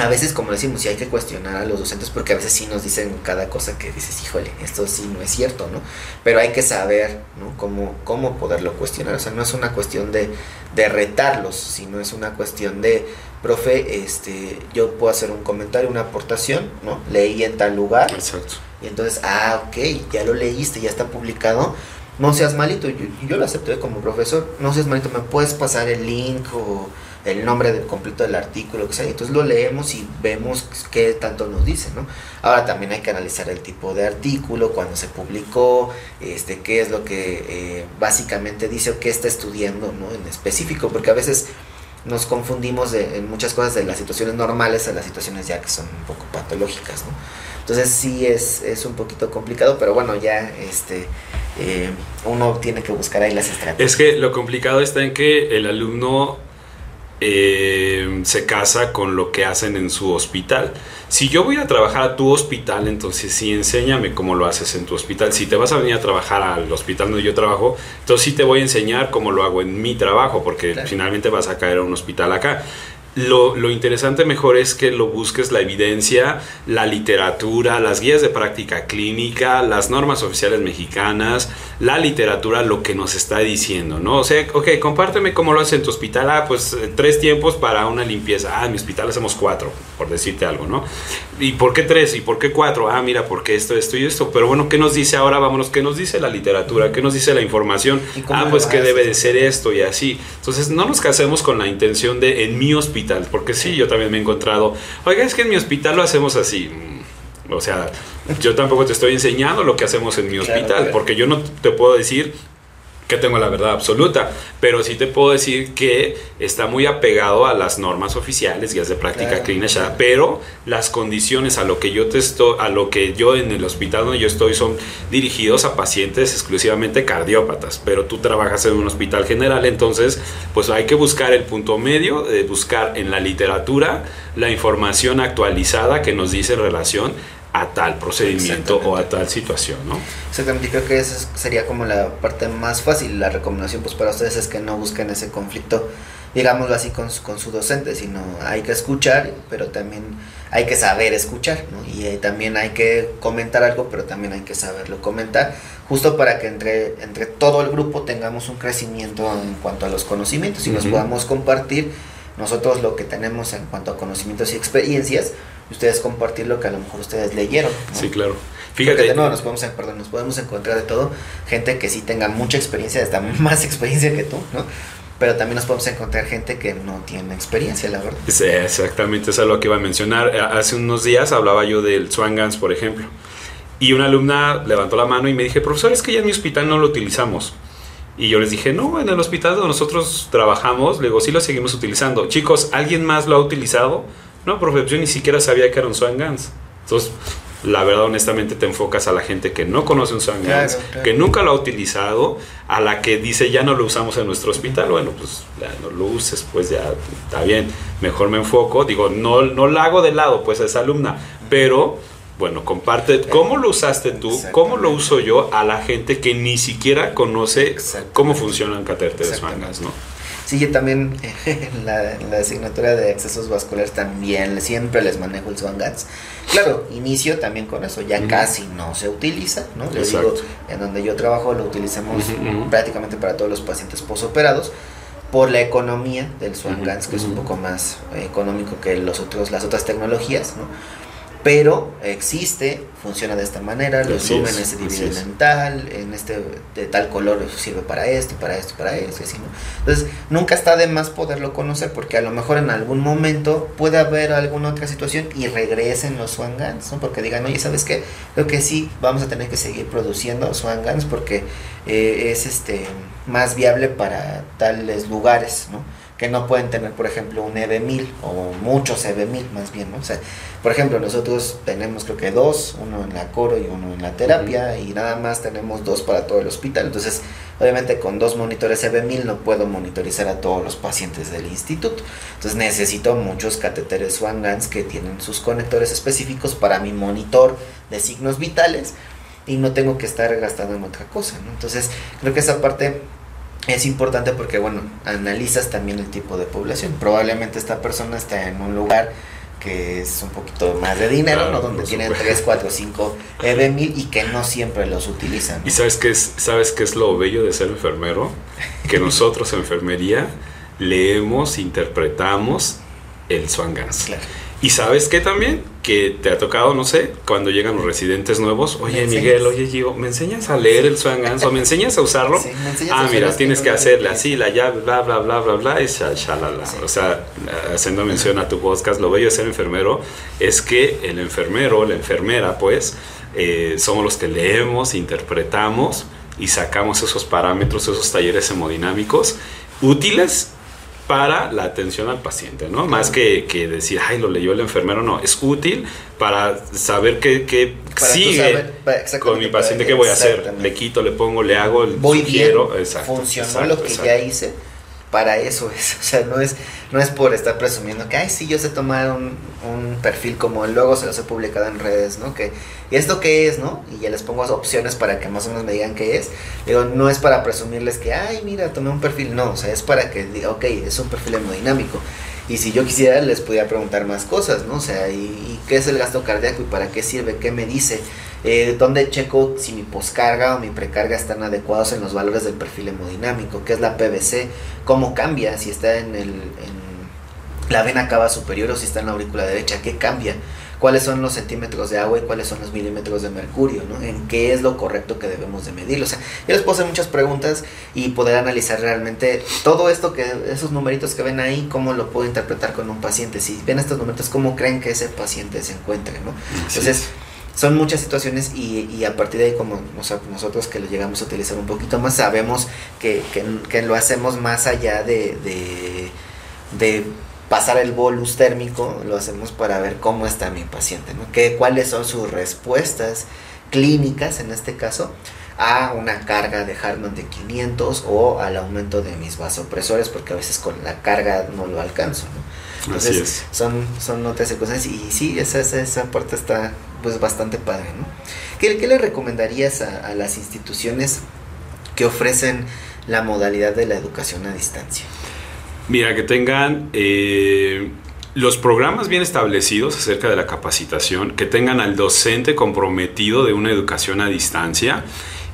a veces, como decimos, sí hay que cuestionar a los docentes porque a veces sí nos dicen cada cosa que dices, híjole, esto sí no es cierto, ¿no? Pero hay que saber, ¿no? Cómo, cómo poderlo cuestionar. O sea, no es una cuestión de, de retarlos, sino es una cuestión de, profe, este, yo puedo hacer un comentario, una aportación, ¿no? Leí en tal lugar. Exacto. Y entonces, ah, ok, ya lo leíste, ya está publicado. No seas malito, yo, yo lo acepté como profesor, no seas malito, me puedes pasar el link o el nombre completo del artículo, que sea, entonces lo leemos y vemos qué tanto nos dice, ¿no? Ahora también hay que analizar el tipo de artículo, cuando se publicó, este, qué es lo que eh, básicamente dice o qué está estudiando, ¿no? En específico, porque a veces nos confundimos de, en muchas cosas de las situaciones normales a las situaciones ya que son un poco patológicas, ¿no? Entonces sí es, es un poquito complicado, pero bueno, ya este eh, uno tiene que buscar ahí las estrategias. Es que lo complicado está en que el alumno eh, se casa con lo que hacen en su hospital. Si yo voy a trabajar a tu hospital, entonces sí enséñame cómo lo haces en tu hospital. Si te vas a venir a trabajar al hospital donde yo trabajo, entonces sí te voy a enseñar cómo lo hago en mi trabajo, porque finalmente vas a caer a un hospital acá. Lo, lo, interesante mejor es que lo busques la evidencia, la literatura, las guías de práctica clínica, las normas oficiales mexicanas, la literatura, lo que nos está diciendo, ¿no? O sea, ok, compárteme cómo lo haces en tu hospital. Ah, pues eh, tres tiempos para una limpieza. Ah, en mi hospital hacemos cuatro, por decirte algo, ¿no? ¿Y por qué tres? ¿Y por qué cuatro? Ah, mira, porque esto, esto y esto. Pero bueno, ¿qué nos dice ahora? Vámonos, ¿qué nos dice la literatura? ¿Qué nos dice la información? Ah, pues que debe de ser esto y así. Entonces, no nos casemos con la intención de en mi hospital porque sí, yo también me he encontrado, oiga, es que en mi hospital lo hacemos así. Mm, o sea, yo tampoco te estoy enseñando lo que hacemos en mi hospital, porque yo no te puedo decir que tengo la verdad absoluta, pero sí te puedo decir que está muy apegado a las normas oficiales, guías de práctica clínica, pero las condiciones a lo que yo te estoy, a lo que yo en el hospital donde yo estoy son dirigidos a pacientes exclusivamente cardiópatas, pero tú trabajas en un hospital general, entonces pues hay que buscar el punto medio, de buscar en la literatura la información actualizada que nos dice en relación a tal procedimiento o a tal situación, ¿no? Exactamente, creo que esa sería como la parte más fácil. La recomendación pues para ustedes es que no busquen ese conflicto, digámoslo así, con, con su docente, sino hay que escuchar, pero también hay que saber escuchar, ¿no? Y eh, también hay que comentar algo, pero también hay que saberlo comentar, justo para que entre, entre todo el grupo tengamos un crecimiento en cuanto a los conocimientos y nos podamos compartir nosotros lo que tenemos en cuanto a conocimientos y experiencias ustedes compartir lo que a lo mejor ustedes leyeron. Sí, claro. Fíjate. no, nos podemos, perdón, nos podemos encontrar de todo, gente que sí tenga mucha experiencia, hasta más experiencia que tú, ¿no? Pero también nos podemos encontrar gente que no tiene experiencia, la verdad. Sí, exactamente, eso es lo que iba a mencionar. Eh, hace unos días hablaba yo del Swangans, por ejemplo. Y una alumna levantó la mano y me dije, profesor, es que ya en mi hospital no lo utilizamos. Y yo les dije, no, en el hospital donde nosotros trabajamos, luego sí lo seguimos utilizando. Chicos, ¿alguien más lo ha utilizado? No, profe, yo ni siquiera sabía que era un Swan Guns. Entonces, la verdad, honestamente, te enfocas a la gente que no conoce un Swan Guns, que nunca lo ha utilizado, a la que dice ya no lo usamos en nuestro hospital. Bueno, pues ya no lo uses, pues ya está bien. Mejor me enfoco. Digo, no, no la hago de lado, pues a esa alumna, pero bueno, comparte cómo lo usaste tú, cómo lo uso yo a la gente que ni siquiera conoce cómo funcionan catéteres mangas, ¿no? Sí, yo también en la, asignatura de accesos vasculares también siempre les manejo el SwanGATS. Claro, inicio también con eso, ya casi no se utiliza, ¿no? Les digo, en donde yo trabajo lo utilizamos prácticamente para todos los pacientes posoperados por la economía del SwanGATS, que es un poco más económico que los otros, las otras tecnologías, ¿no? Pero existe, funciona de esta manera, los lúmenes se dividen en tal, en este de tal color sirve para esto, para esto, para esto, así, ¿no? Entonces, nunca está de más poderlo conocer porque a lo mejor en algún momento puede haber alguna otra situación y regresen los swangans, ¿no? Porque digan, oye, ¿sabes qué? Creo que sí, vamos a tener que seguir produciendo swangans porque eh, es este más viable para tales lugares, ¿no? Que no pueden tener, por ejemplo, un EB1000 o muchos EB1000 más bien, ¿no? O sea, por ejemplo, nosotros tenemos creo que dos, uno en la coro y uno en la terapia y nada más tenemos dos para todo el hospital. Entonces, obviamente con dos monitores EB1000 no puedo monitorizar a todos los pacientes del instituto. Entonces necesito muchos catéteres Swangans que tienen sus conectores específicos para mi monitor de signos vitales y no tengo que estar gastando en otra cosa, ¿no? Entonces, creo que esa parte es importante porque, bueno, analizas también el tipo de población. Probablemente esta persona está en un lugar que es un poquito más de dinero, ¿no? Donde tienen 3, 4, 5 EB1000 y que no siempre los utilizan. ¿Y sabes qué, es, sabes qué es lo bello de ser enfermero? Que nosotros, enfermería, leemos, interpretamos el Swangans. Claro. Y sabes qué también? Que te ha tocado, no sé, cuando llegan los residentes nuevos, oye Miguel, oye Gio, ¿me enseñas a leer el Swangans o me enseñas a usarlo? ah, mira, tienes que hacerle así, la llave, bla, bla, bla, bla, bla, y shalala. O sea, haciendo mención a tu podcast, lo bello de ser enfermero es que el enfermero, la enfermera, pues, eh, somos los que leemos, interpretamos y sacamos esos parámetros, esos talleres hemodinámicos útiles para la atención al paciente, ¿no? Más que, que, decir, ay, lo leyó el enfermero, no, es útil para saber qué, qué sigue con mi paciente, qué voy a hacer. Le quito, le pongo, le hago, el voy sugiero, bien, exacto, funcionó lo que ya hice para eso es, o sea, no es, no es por estar presumiendo que, ay, sí, yo sé tomar un, un, perfil como luego se los he publicado en redes, ¿no? Que, ¿y esto qué es, no? Y ya les pongo opciones para que más o menos me digan qué es. Digo, no es para presumirles que, ay, mira, tomé un perfil, no, o sea, es para que diga, ok, es un perfil hemodinámico. Y si yo quisiera, les pudiera preguntar más cosas, ¿no? O sea, ¿y, y qué es el gasto cardíaco y para qué sirve? ¿Qué me dice? Eh, donde checo si mi poscarga o mi precarga están adecuados en los valores del perfil hemodinámico, qué es la PVC, cómo cambia, si está en, el, en la vena cava superior o si está en la aurícula derecha, qué cambia, cuáles son los centímetros de agua y cuáles son los milímetros de mercurio, ¿no? En qué es lo correcto que debemos de medir. O sea, yo les puedo hacer muchas preguntas y poder analizar realmente todo esto que, esos numeritos que ven ahí, cómo lo puedo interpretar con un paciente. Si ven estos numeritos, cómo creen que ese paciente se encuentre, ¿no? Entonces, son muchas situaciones y, a partir de ahí como nosotros que lo llegamos a utilizar un poquito más sabemos que, lo hacemos más allá de, de, pasar el bolus térmico, lo hacemos para ver cómo está mi paciente, ¿no? Que, cuáles son sus respuestas clínicas en este caso a una carga de Hartmann de 500 o al aumento de mis vasopresores porque a veces con la carga no lo alcanzo. Entonces son, son otras circunstancias y sí, esa, esa, esa parte está pues bastante padre, ¿no? ¿Qué, le recomendarías a, las instituciones que ofrecen la modalidad de la educación a distancia? Mira, que tengan eh, los programas bien establecidos acerca de la capacitación, que tengan al docente comprometido de una educación a distancia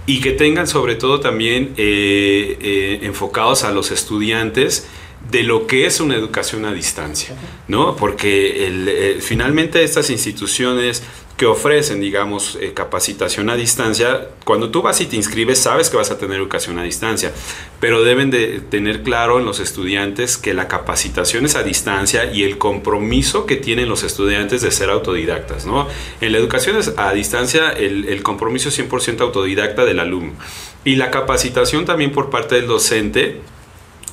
y que tengan sobre todo también eh, eh, enfocados a los estudiantes de lo que es una educación a distancia, ¿no? Porque finalmente estas instituciones que ofrecen, digamos, eh, capacitación a distancia, cuando tú vas y te inscribes sabes que vas a tener educación a distancia, pero deben de tener claro en los estudiantes que la capacitación es a distancia y el compromiso que tienen los estudiantes de ser autodidactas, ¿no? En la educación a distancia el, el compromiso es 100% autodidacta del alumno y la capacitación también por parte del docente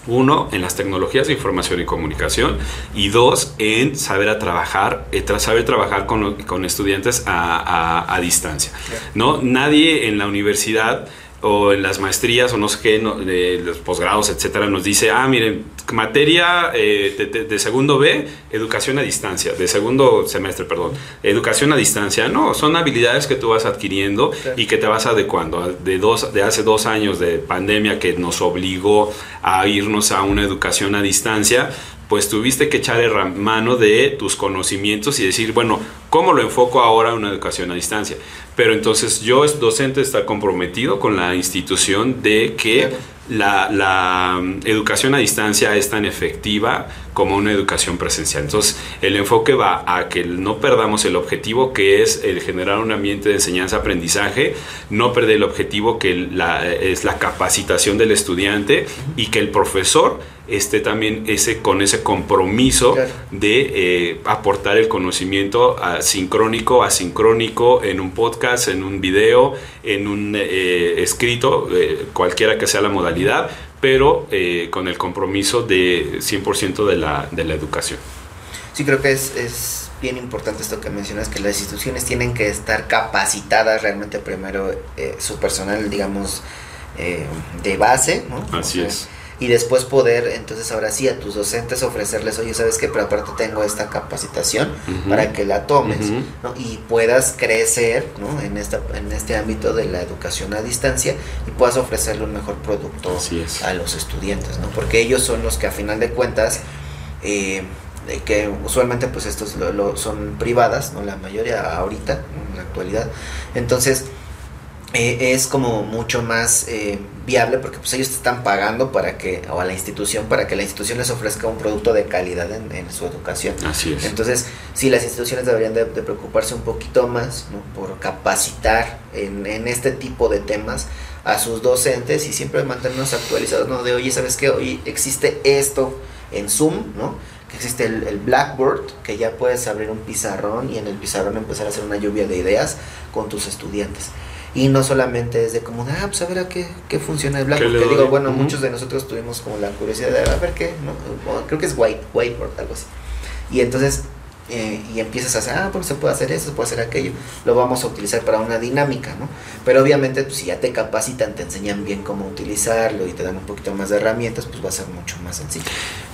uno, en las tecnologías de información y comunicación. Y dos, en saber a trabajar, eh, saber trabajar con, con estudiantes a, distancia. ¿no? Nadie en la universidad o en las maestrías o no sé qué, de los posgrados, etcétera, nos dice, ah, miren, materia eh, de, segundo B, educación a distancia, de segundo semestre, perdón, educación a distancia. No, son habilidades que tú vas adquiriendo y que te vas adecuando. De, dos, de hace dos años de pandemia que nos obligó a irnos a una educación a distancia, pues tuviste que echar mano de tus conocimientos y decir, bueno, ¿cómo lo enfoco ahora en una educación a distancia? Pero entonces yo, es docente, está comprometido con la institución de que la, la, mm, educación a distancia es tan efectiva como una educación presencial. Entonces, el enfoque va a que no perdamos el objetivo que es el generar un ambiente de enseñanza-aprendizaje, no perder el objetivo que es la capacitación del estudiante y que el profesor esté también ese, con ese compromiso de eh, aportar el conocimiento sincrónico, asincrónico, en un podcast, en un video, en un eh, escrito, eh, cualquiera que sea la modalidad, pero con el compromiso de 100% de la, de la educación. Sí, creo que es, es bien importante esto que mencionas, que las instituciones tienen que estar capacitadas realmente primero su personal, digamos, de base, ¿no? Así es y después poder, entonces ahora sí, a tus docentes ofrecerles, oye, ¿sabes qué? Pero aparte tengo esta capacitación para que la tomes y puedas crecer ¿no? en, esta, en este ámbito de la educación a distancia y puedas ofrecerle un mejor producto a los estudiantes, ¿no? porque ellos son los que a final de cuentas... Eh, que usualmente pues estos lo, son privadas, ¿no? La mayoría ahorita, en la actualidad. Entonces, eh, es como mucho más eh, viable porque pues ellos te están pagando para que, o a la institución, para que la institución les ofrezca un producto de calidad en, su educación. Así es. Entonces, sí, las instituciones deberían de, preocuparse un poquito más por capacitar en, este tipo de temas a sus docentes y siempre mantenernos actualizados, ¿no? De, oye, ¿sabes qué? Hoy existe esto en Zoom, ¿no? Que existe el, el Blackboard, que ya puedes abrir un pizarrón y en el pizarrón empezar a hacer una lluvia de ideas con tus estudiantes. Y no solamente es de como, ah, pues a ver a qué, qué funciona el blanco. Que digo, bueno, muchos de nosotros tuvimos como la curiosidad de a ver qué, ¿no? creo que es white, whiteboard, algo así. Y entonces, eh, y empiezas a hacer, ah, pues se puede hacer eso, se puede hacer aquello. Lo vamos a utilizar para una dinámica, ¿no? Pero obviamente, pues si ya te capacitan, te enseñan bien cómo utilizarlo y te dan un poquito más de herramientas, pues va a ser mucho más sencillo.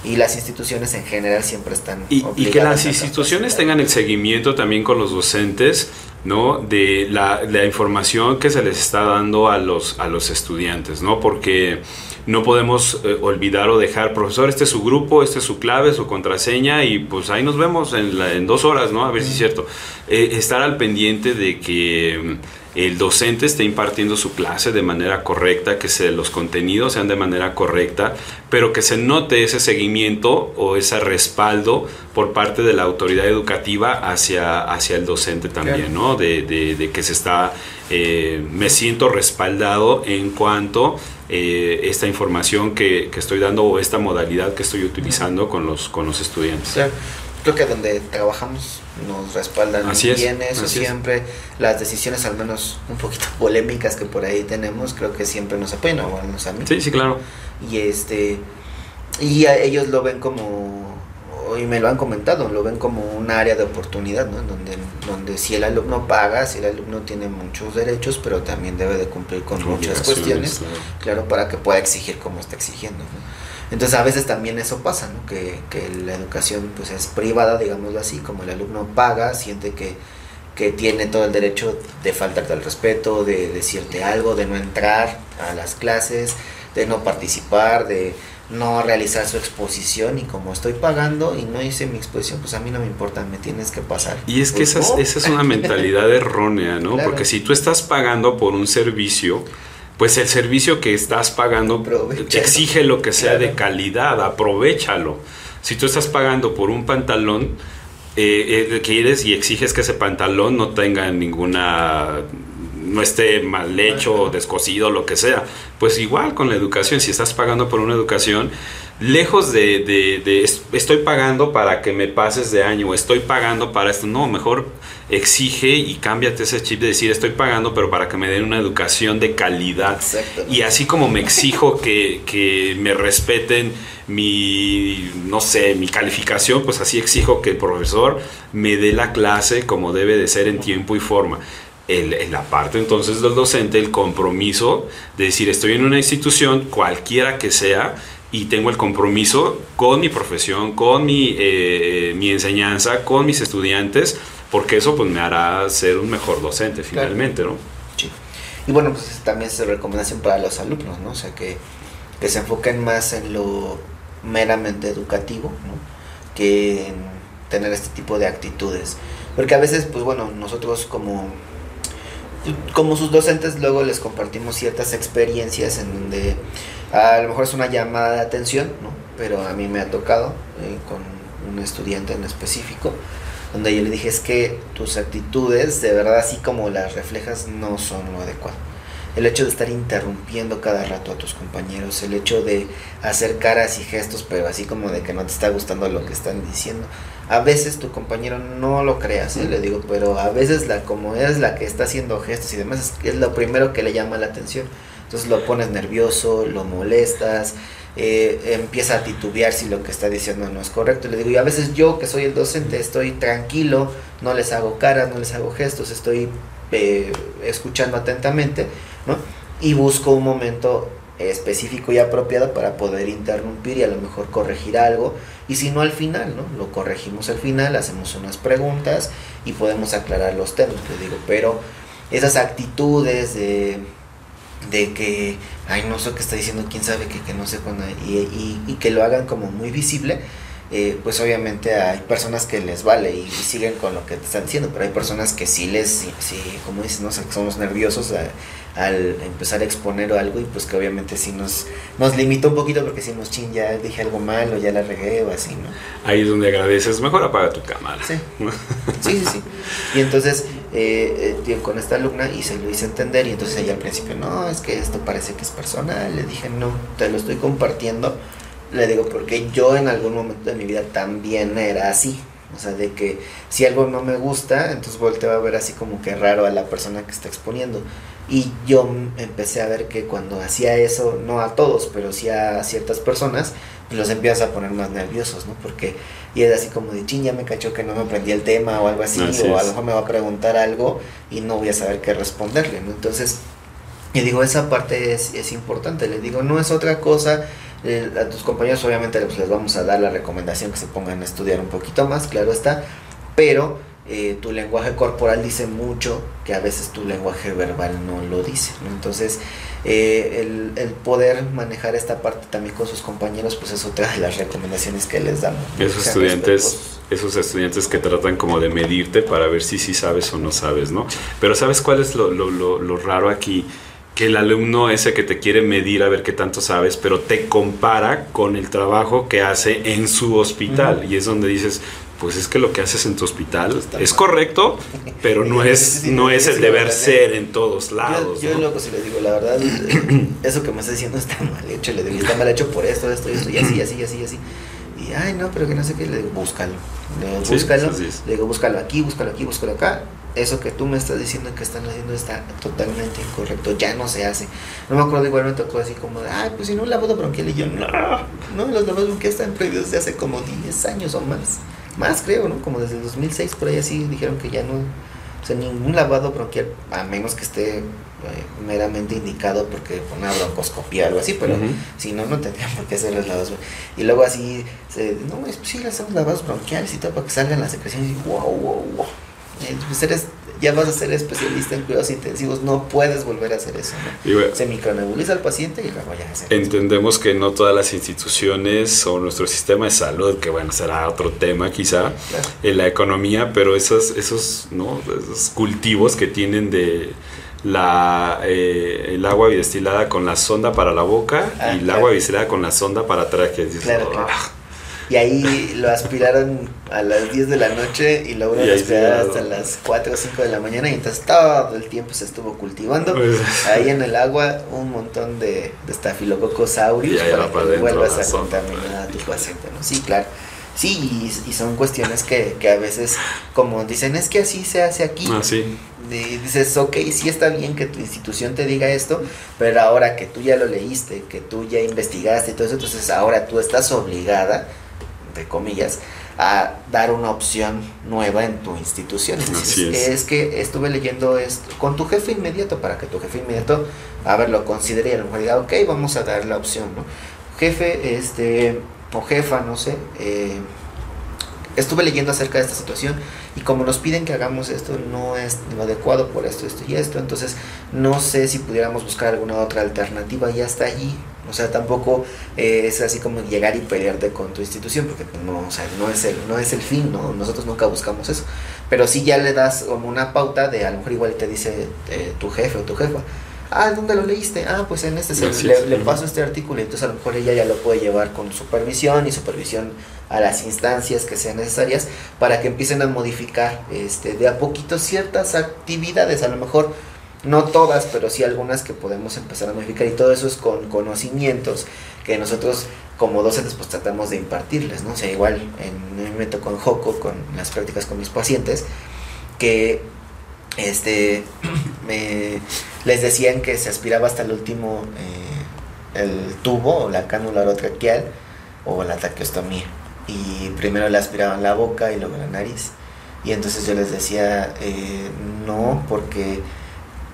Y las instituciones en general siempre están... Y, y que las instituciones tengan el seguimiento también con los docentes ¿no? de la, la, información que se les está dando a los, a los estudiantes, ¿no? porque no podemos eh, olvidar o dejar, profesor, este es su grupo, este es su clave, su contraseña y pues ahí nos vemos en, en dos horas, ¿no? a ver si es cierto. Eh, estar al pendiente de que el docente esté impartiendo su clase de manera correcta, que se, los contenidos sean de manera correcta, pero que se note ese seguimiento o ese respaldo por parte de la autoridad educativa hacia, hacia el docente también, ¿no? De, de, que se está, eh, me siento respaldado en cuanto eh, esta información que, que, estoy dando o esta modalidad que estoy utilizando con los, con los estudiantes creo que donde trabajamos nos respaldan bien eso siempre. Las decisiones, al menos un poquito polémicas que por ahí tenemos, creo que siempre nos apoyan, o bueno, a mí. Sí, sí, claro. Y este y ellos lo ven como y me lo han comentado, lo ven como un área de oportunidad, ¿no? Donde, donde si el alumno paga, si el alumno tiene muchos derechos, pero también debe de cumplir con muchas cuestiones, claro. para que pueda exigir como está exigiendo. ¿no? Entonces a veces también eso pasa, ¿no? que, que la educación pues es privada, digámoslo así, como el alumno paga, siente que, que tiene todo el derecho de faltarte al respeto, de decirte algo, de no entrar a las clases, de no participar, de no realizar su exposición y como estoy pagando y no hice mi exposición, pues a mí no me importa, me tienes que pasar. Y es que pues, esa, es, esa es una mentalidad errónea, ¿no? Porque si tú estás pagando por un servicio, pues el servicio que estás pagando exige lo que sea de calidad, aprovechalo. Si tú estás pagando por un pantalón, eh, eh, quieres y exiges que ese pantalón no tenga ninguna no esté mal hecho, descosido, lo que sea. Pues igual con la educación, si estás pagando por una educación, lejos de, de, estoy pagando para que me pases de año, estoy pagando para esto, no, mejor exige y cámbiate ese chip de decir estoy pagando pero para que me den una educación de calidad y así como me exijo que, que, me respeten mi no sé mi calificación pues así exijo que el profesor me dé la clase como debe de ser en tiempo y forma. El, en la parte entonces del docente el compromiso de decir estoy en una institución cualquiera que sea y tengo el compromiso con mi profesión, con mi, eh, mi enseñanza, con mis estudiantes, porque eso pues me hará ser un mejor docente finalmente, ¿no? Sí. Y bueno, pues también es recomendación para los alumnos, ¿no? O sea, que, que se enfoquen más en lo meramente educativo, ¿no? Que en tener este tipo de actitudes. Porque a veces, pues bueno, nosotros como como sus docentes luego les compartimos ciertas experiencias en donde a lo mejor es una llamada de atención, ¿no? pero a mí me ha tocado eh, con un estudiante en específico, donde yo le dije es que tus actitudes, de verdad, así como las reflejas, no son lo adecuado. El hecho de estar interrumpiendo cada rato a tus compañeros, el hecho de hacer caras y gestos, pero así como de que no te está gustando lo que están diciendo. A veces tu compañero no lo creas, ¿eh? le digo, pero a veces la como es la que está haciendo gestos y demás, es, es lo primero que le llama la atención. Entonces lo pones nervioso, lo molestas, eh, empieza a titubear si lo que está diciendo no es correcto. Le digo, y a veces yo, que soy el docente, estoy tranquilo, no les hago caras, no les hago gestos, estoy eh, escuchando atentamente, ¿no? Y busco un momento específico y apropiado para poder interrumpir y a lo mejor corregir algo. Y si no al final, ¿no? Lo corregimos al final, hacemos unas preguntas y podemos aclarar los temas, le digo, pero esas actitudes de de que, ay, no sé qué está diciendo, quién sabe que, que no sé cuándo, y, y, y, que lo hagan como muy visible, eh, pues obviamente hay personas que les vale y, y, siguen con lo que te están diciendo, pero hay personas que sí les, sí, sí como dices, no somos nerviosos a, al empezar a exponer algo y pues que obviamente sí nos, nos limitó un poquito porque si nos chin, ya dije algo mal o ya la regué o así, ¿no? Ahí es donde agradeces, mejor apaga tu cámara. Sí, sí, sí, sí. Y entonces eh, eh, con esta alumna y se lo hice entender y entonces ella al principio, no, es que esto parece que es personal, le dije, no, te lo estoy compartiendo, le digo, porque yo en algún momento de mi vida también era así, o sea, de que si algo no me gusta, entonces volteo a ver así como que raro a la persona que está exponiendo. Y yo empecé a ver que cuando hacía eso, no a todos, pero sí a ciertas personas, pues los empiezas a poner más nerviosos, ¿no? Porque y es así como de ching, ya me cachó que no me aprendí el tema o algo así, así o a lo mejor me va a preguntar algo y no voy a saber qué responderle, ¿no? Entonces, y digo, esa parte es, es importante, le digo, no es otra cosa. Eh, a tus compañeros obviamente pues, les vamos a dar la recomendación que se pongan a estudiar un poquito más, claro está, pero eh, tu lenguaje corporal dice mucho que a veces tu lenguaje verbal no lo dice. ¿no? Entonces, eh, el, el, poder manejar esta parte también con sus compañeros, pues es otra de las recomendaciones que les damos. Esos estudiantes, esos estudiantes que tratan como de medirte para ver si sí sabes o no sabes, ¿no? Pero ¿sabes cuál es lo, lo, lo, lo raro aquí? que el alumno ese que te quiere medir a ver qué tanto sabes, pero te compara con el trabajo que hace en su hospital. Uh -huh. Y es donde dices, pues es que lo que haces en tu hospital Está es correcto, pero no es, no es el deber ser en todos lados. Yo, yo ¿no? loco si le digo, la verdad, eso que me estás diciendo está mal hecho, le digo, está mal hecho por esto, esto, esto, y así, así, así, así. Y, ay, no, pero que no sé qué, le digo, búscalo. Le digo, búscalo, sí, le digo, búscalo aquí, búscalo aquí, búscalo acá. Eso que tú me estás diciendo que están haciendo está totalmente incorrecto, ya no se hace. No me acuerdo, igual me tocó así como, de, ay, pues si no, lavado bronquial. Y yo, no, no, los lavados bronquiales están prohibidos desde hace como 10 años o más más creo, ¿no? Como desde el 2006 por ahí así dijeron que ya no, o sea, ningún lavado bronquial, a menos que esté eh, meramente indicado porque por una broncoscopía o algo así, pero uh -huh. si no, no tendrían por qué hacer los lavados. Y luego así, se, no, pues sí, le hacemos lavados bronquiales y todo para que salgan las secreciones y wow, wow, wow. Pues eres, ya vas a ser especialista en cuidados intensivos, no puedes volver a hacer eso. ¿no? bueno, se micronebuliza al paciente y luego ya se Entendemos que no todas las instituciones o nuestro sistema de salud, que bueno, será otro tema quizá, claro. en la economía, pero esos, esos, ¿no? esos cultivos que tienen de la, eh, el agua destilada con la sonda para la boca ah, y el claro. agua destilada con la sonda para trajes. Claro, claro. Ah, y ahí lo aspiraron a las 10 de la noche y lo aspiraron hasta las 4 o 5 de la mañana y entonces todo el tiempo se estuvo cultivando pues, ahí en el agua un montón de, de estafilococos aureus para que vuelvas a contaminar a tu paciente, ¿no? Sí, claro. Sí, y, y, son cuestiones que, que, a veces, como dicen, es que así se hace aquí. Ah, sí. Y dices, ok, sí está bien que tu institución te diga esto, pero ahora que tú ya lo leíste, que tú ya investigaste y todo eso, entonces ahora tú estás obligada entre comillas, a dar una opción nueva en tu institución. Entonces, es. es. que estuve leyendo esto con tu jefe inmediato para que tu jefe inmediato, a ver, lo considere y a lo mejor diga, ok, vamos a dar la opción, ¿no? Jefe, este, o jefa, no sé, eh, estuve leyendo acerca de esta situación y como nos piden que hagamos esto no es lo adecuado por esto, esto y esto, entonces no sé si pudiéramos buscar alguna otra alternativa y hasta allí o sea, tampoco eh, es así como llegar y pelearte con tu institución, porque no, o sea, no, es el, no es el fin, ¿no? Nosotros nunca buscamos eso. Pero sí ya le das como una pauta de, a lo mejor igual te dice eh, tu jefe o tu jefa, Ah, ¿dónde lo leíste? Ah, pues en este, le, paso este artículo y entonces a lo mejor ella ya lo puede llevar con supervisión y supervisión a las instancias que sean necesarias para que empiecen a modificar este, de a poquito ciertas actividades, a lo mejor no todas, pero sí algunas que podemos empezar a modificar y todo eso es con conocimientos que nosotros como docentes pues tratamos de impartirles, ¿no? O sea, igual en un momento con Joco, con las prácticas con mis pacientes, que este me, les decían que se aspiraba hasta el último eh, el tubo o la cánula orotraqueal o la traqueostomía y primero le aspiraban la boca y luego la nariz y entonces yo les decía eh, no porque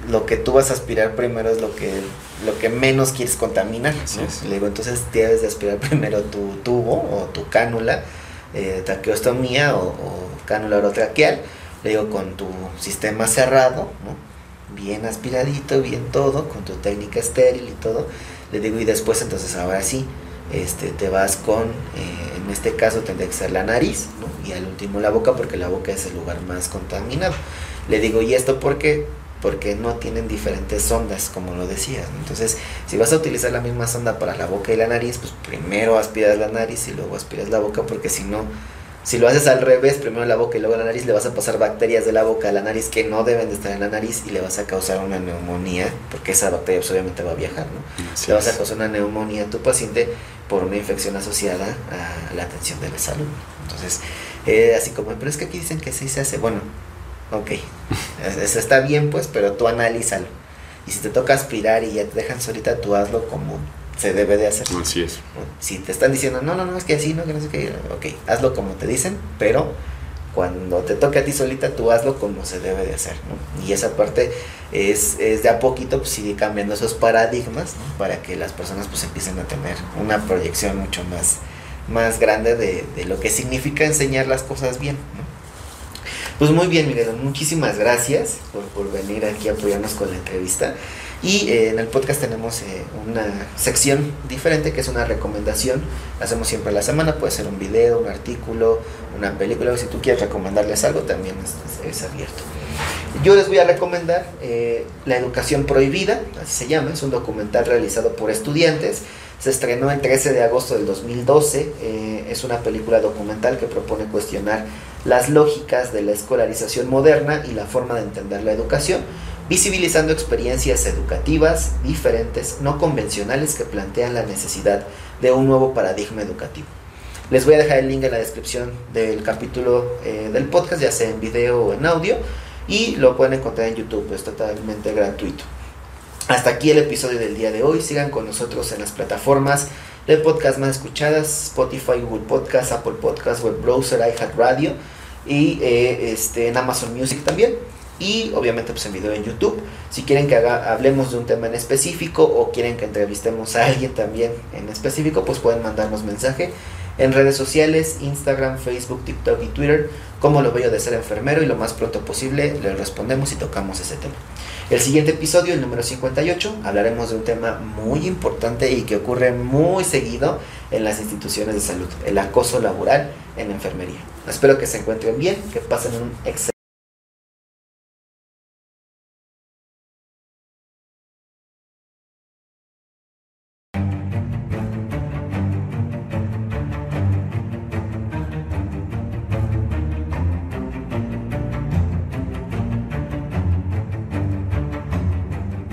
lo que tú vas a aspirar primero es lo que lo que menos quieres contaminar le digo entonces debes de aspirar primero tu tubo o tu cánula eh, traqueostomía o, o cánula orotraqueal le digo, con tu sistema cerrado, ¿no? bien aspiradito, bien todo, con tu técnica estéril y todo, le digo, y después entonces ahora sí, este, te vas con, eh, en este caso tendría que ser la nariz, ¿no? y al último la boca, porque la boca es el lugar más contaminado. Le digo, ¿y esto por qué? Porque no tienen diferentes ondas, como lo decías. Entonces, si vas a utilizar la misma sonda para la boca y la nariz, pues primero aspiras la nariz y luego aspiras la boca, porque si no, si lo haces al revés, primero la boca y luego la nariz, le vas a pasar bacterias de la boca a la nariz que no deben de estar en la nariz y le vas a causar una neumonía, porque esa bacteria pues, obviamente va a viajar, ¿no? le vas a causar una neumonía a tu paciente por una infección asociada a la atención de la salud. Entonces, eh, así como, pero es que aquí dicen que sí se hace. Bueno, ok, eso está bien pues, pero tú analízalo. Y si te toca aspirar y ya te dejan solita, tú hazlo como se debe de hacer. Así es. Si te están diciendo, no, no, no, es que así, no, que no sé qué, ok, hazlo como te dicen, pero cuando te toque a ti solita, tú hazlo como se debe de hacer, ¿no? Y esa parte es, es de a poquito, pues sigue cambiando esos paradigmas, ¿no? Para que las personas pues empiecen a tener una proyección mucho más, más grande de, de lo que significa enseñar las cosas bien, ¿no? Pues muy bien, Miguel, muchísimas gracias por, por venir aquí a apoyarnos con la entrevista. Y eh, en el podcast tenemos eh, una sección diferente que es una recomendación. hacemos siempre a la semana, puede ser un video, un artículo, una película. Si tú quieres recomendarles algo, también es, abierto. Yo les voy a recomendar eh, La Educación Prohibida, así se llama. Es un documental realizado por estudiantes. Se estrenó el 13 de agosto del 2012. es una película documental que propone cuestionar las lógicas de la escolarización moderna y la forma de entender la educación visibilizando experiencias educativas diferentes, no convencionales que plantean la necesidad de un nuevo paradigma educativo. Les voy a dejar el link en la descripción del capítulo eh, del podcast, ya sea en video o en audio, y lo pueden encontrar en YouTube, es totalmente gratuito. Hasta aquí el episodio del día de hoy. Sigan con nosotros en las plataformas de podcast más escuchadas: Spotify, Google Podcast, Apple Podcast, Web Browser, iHeartRadio y eh, este, en Amazon Music también y obviamente pues en video en YouTube. Si quieren que haga, hablemos de un tema en específico o quieren que entrevistemos a alguien también en específico, pues pueden mandarnos mensaje en redes sociales, Instagram, Facebook, TikTok y Twitter, como lo veo de ser enfermero y lo más pronto posible les respondemos y tocamos ese tema. El siguiente episodio, el número 58, hablaremos de un tema muy importante y que ocurre muy seguido en las instituciones de salud, el acoso laboral en enfermería. Espero que se encuentren bien, que pasen un excelente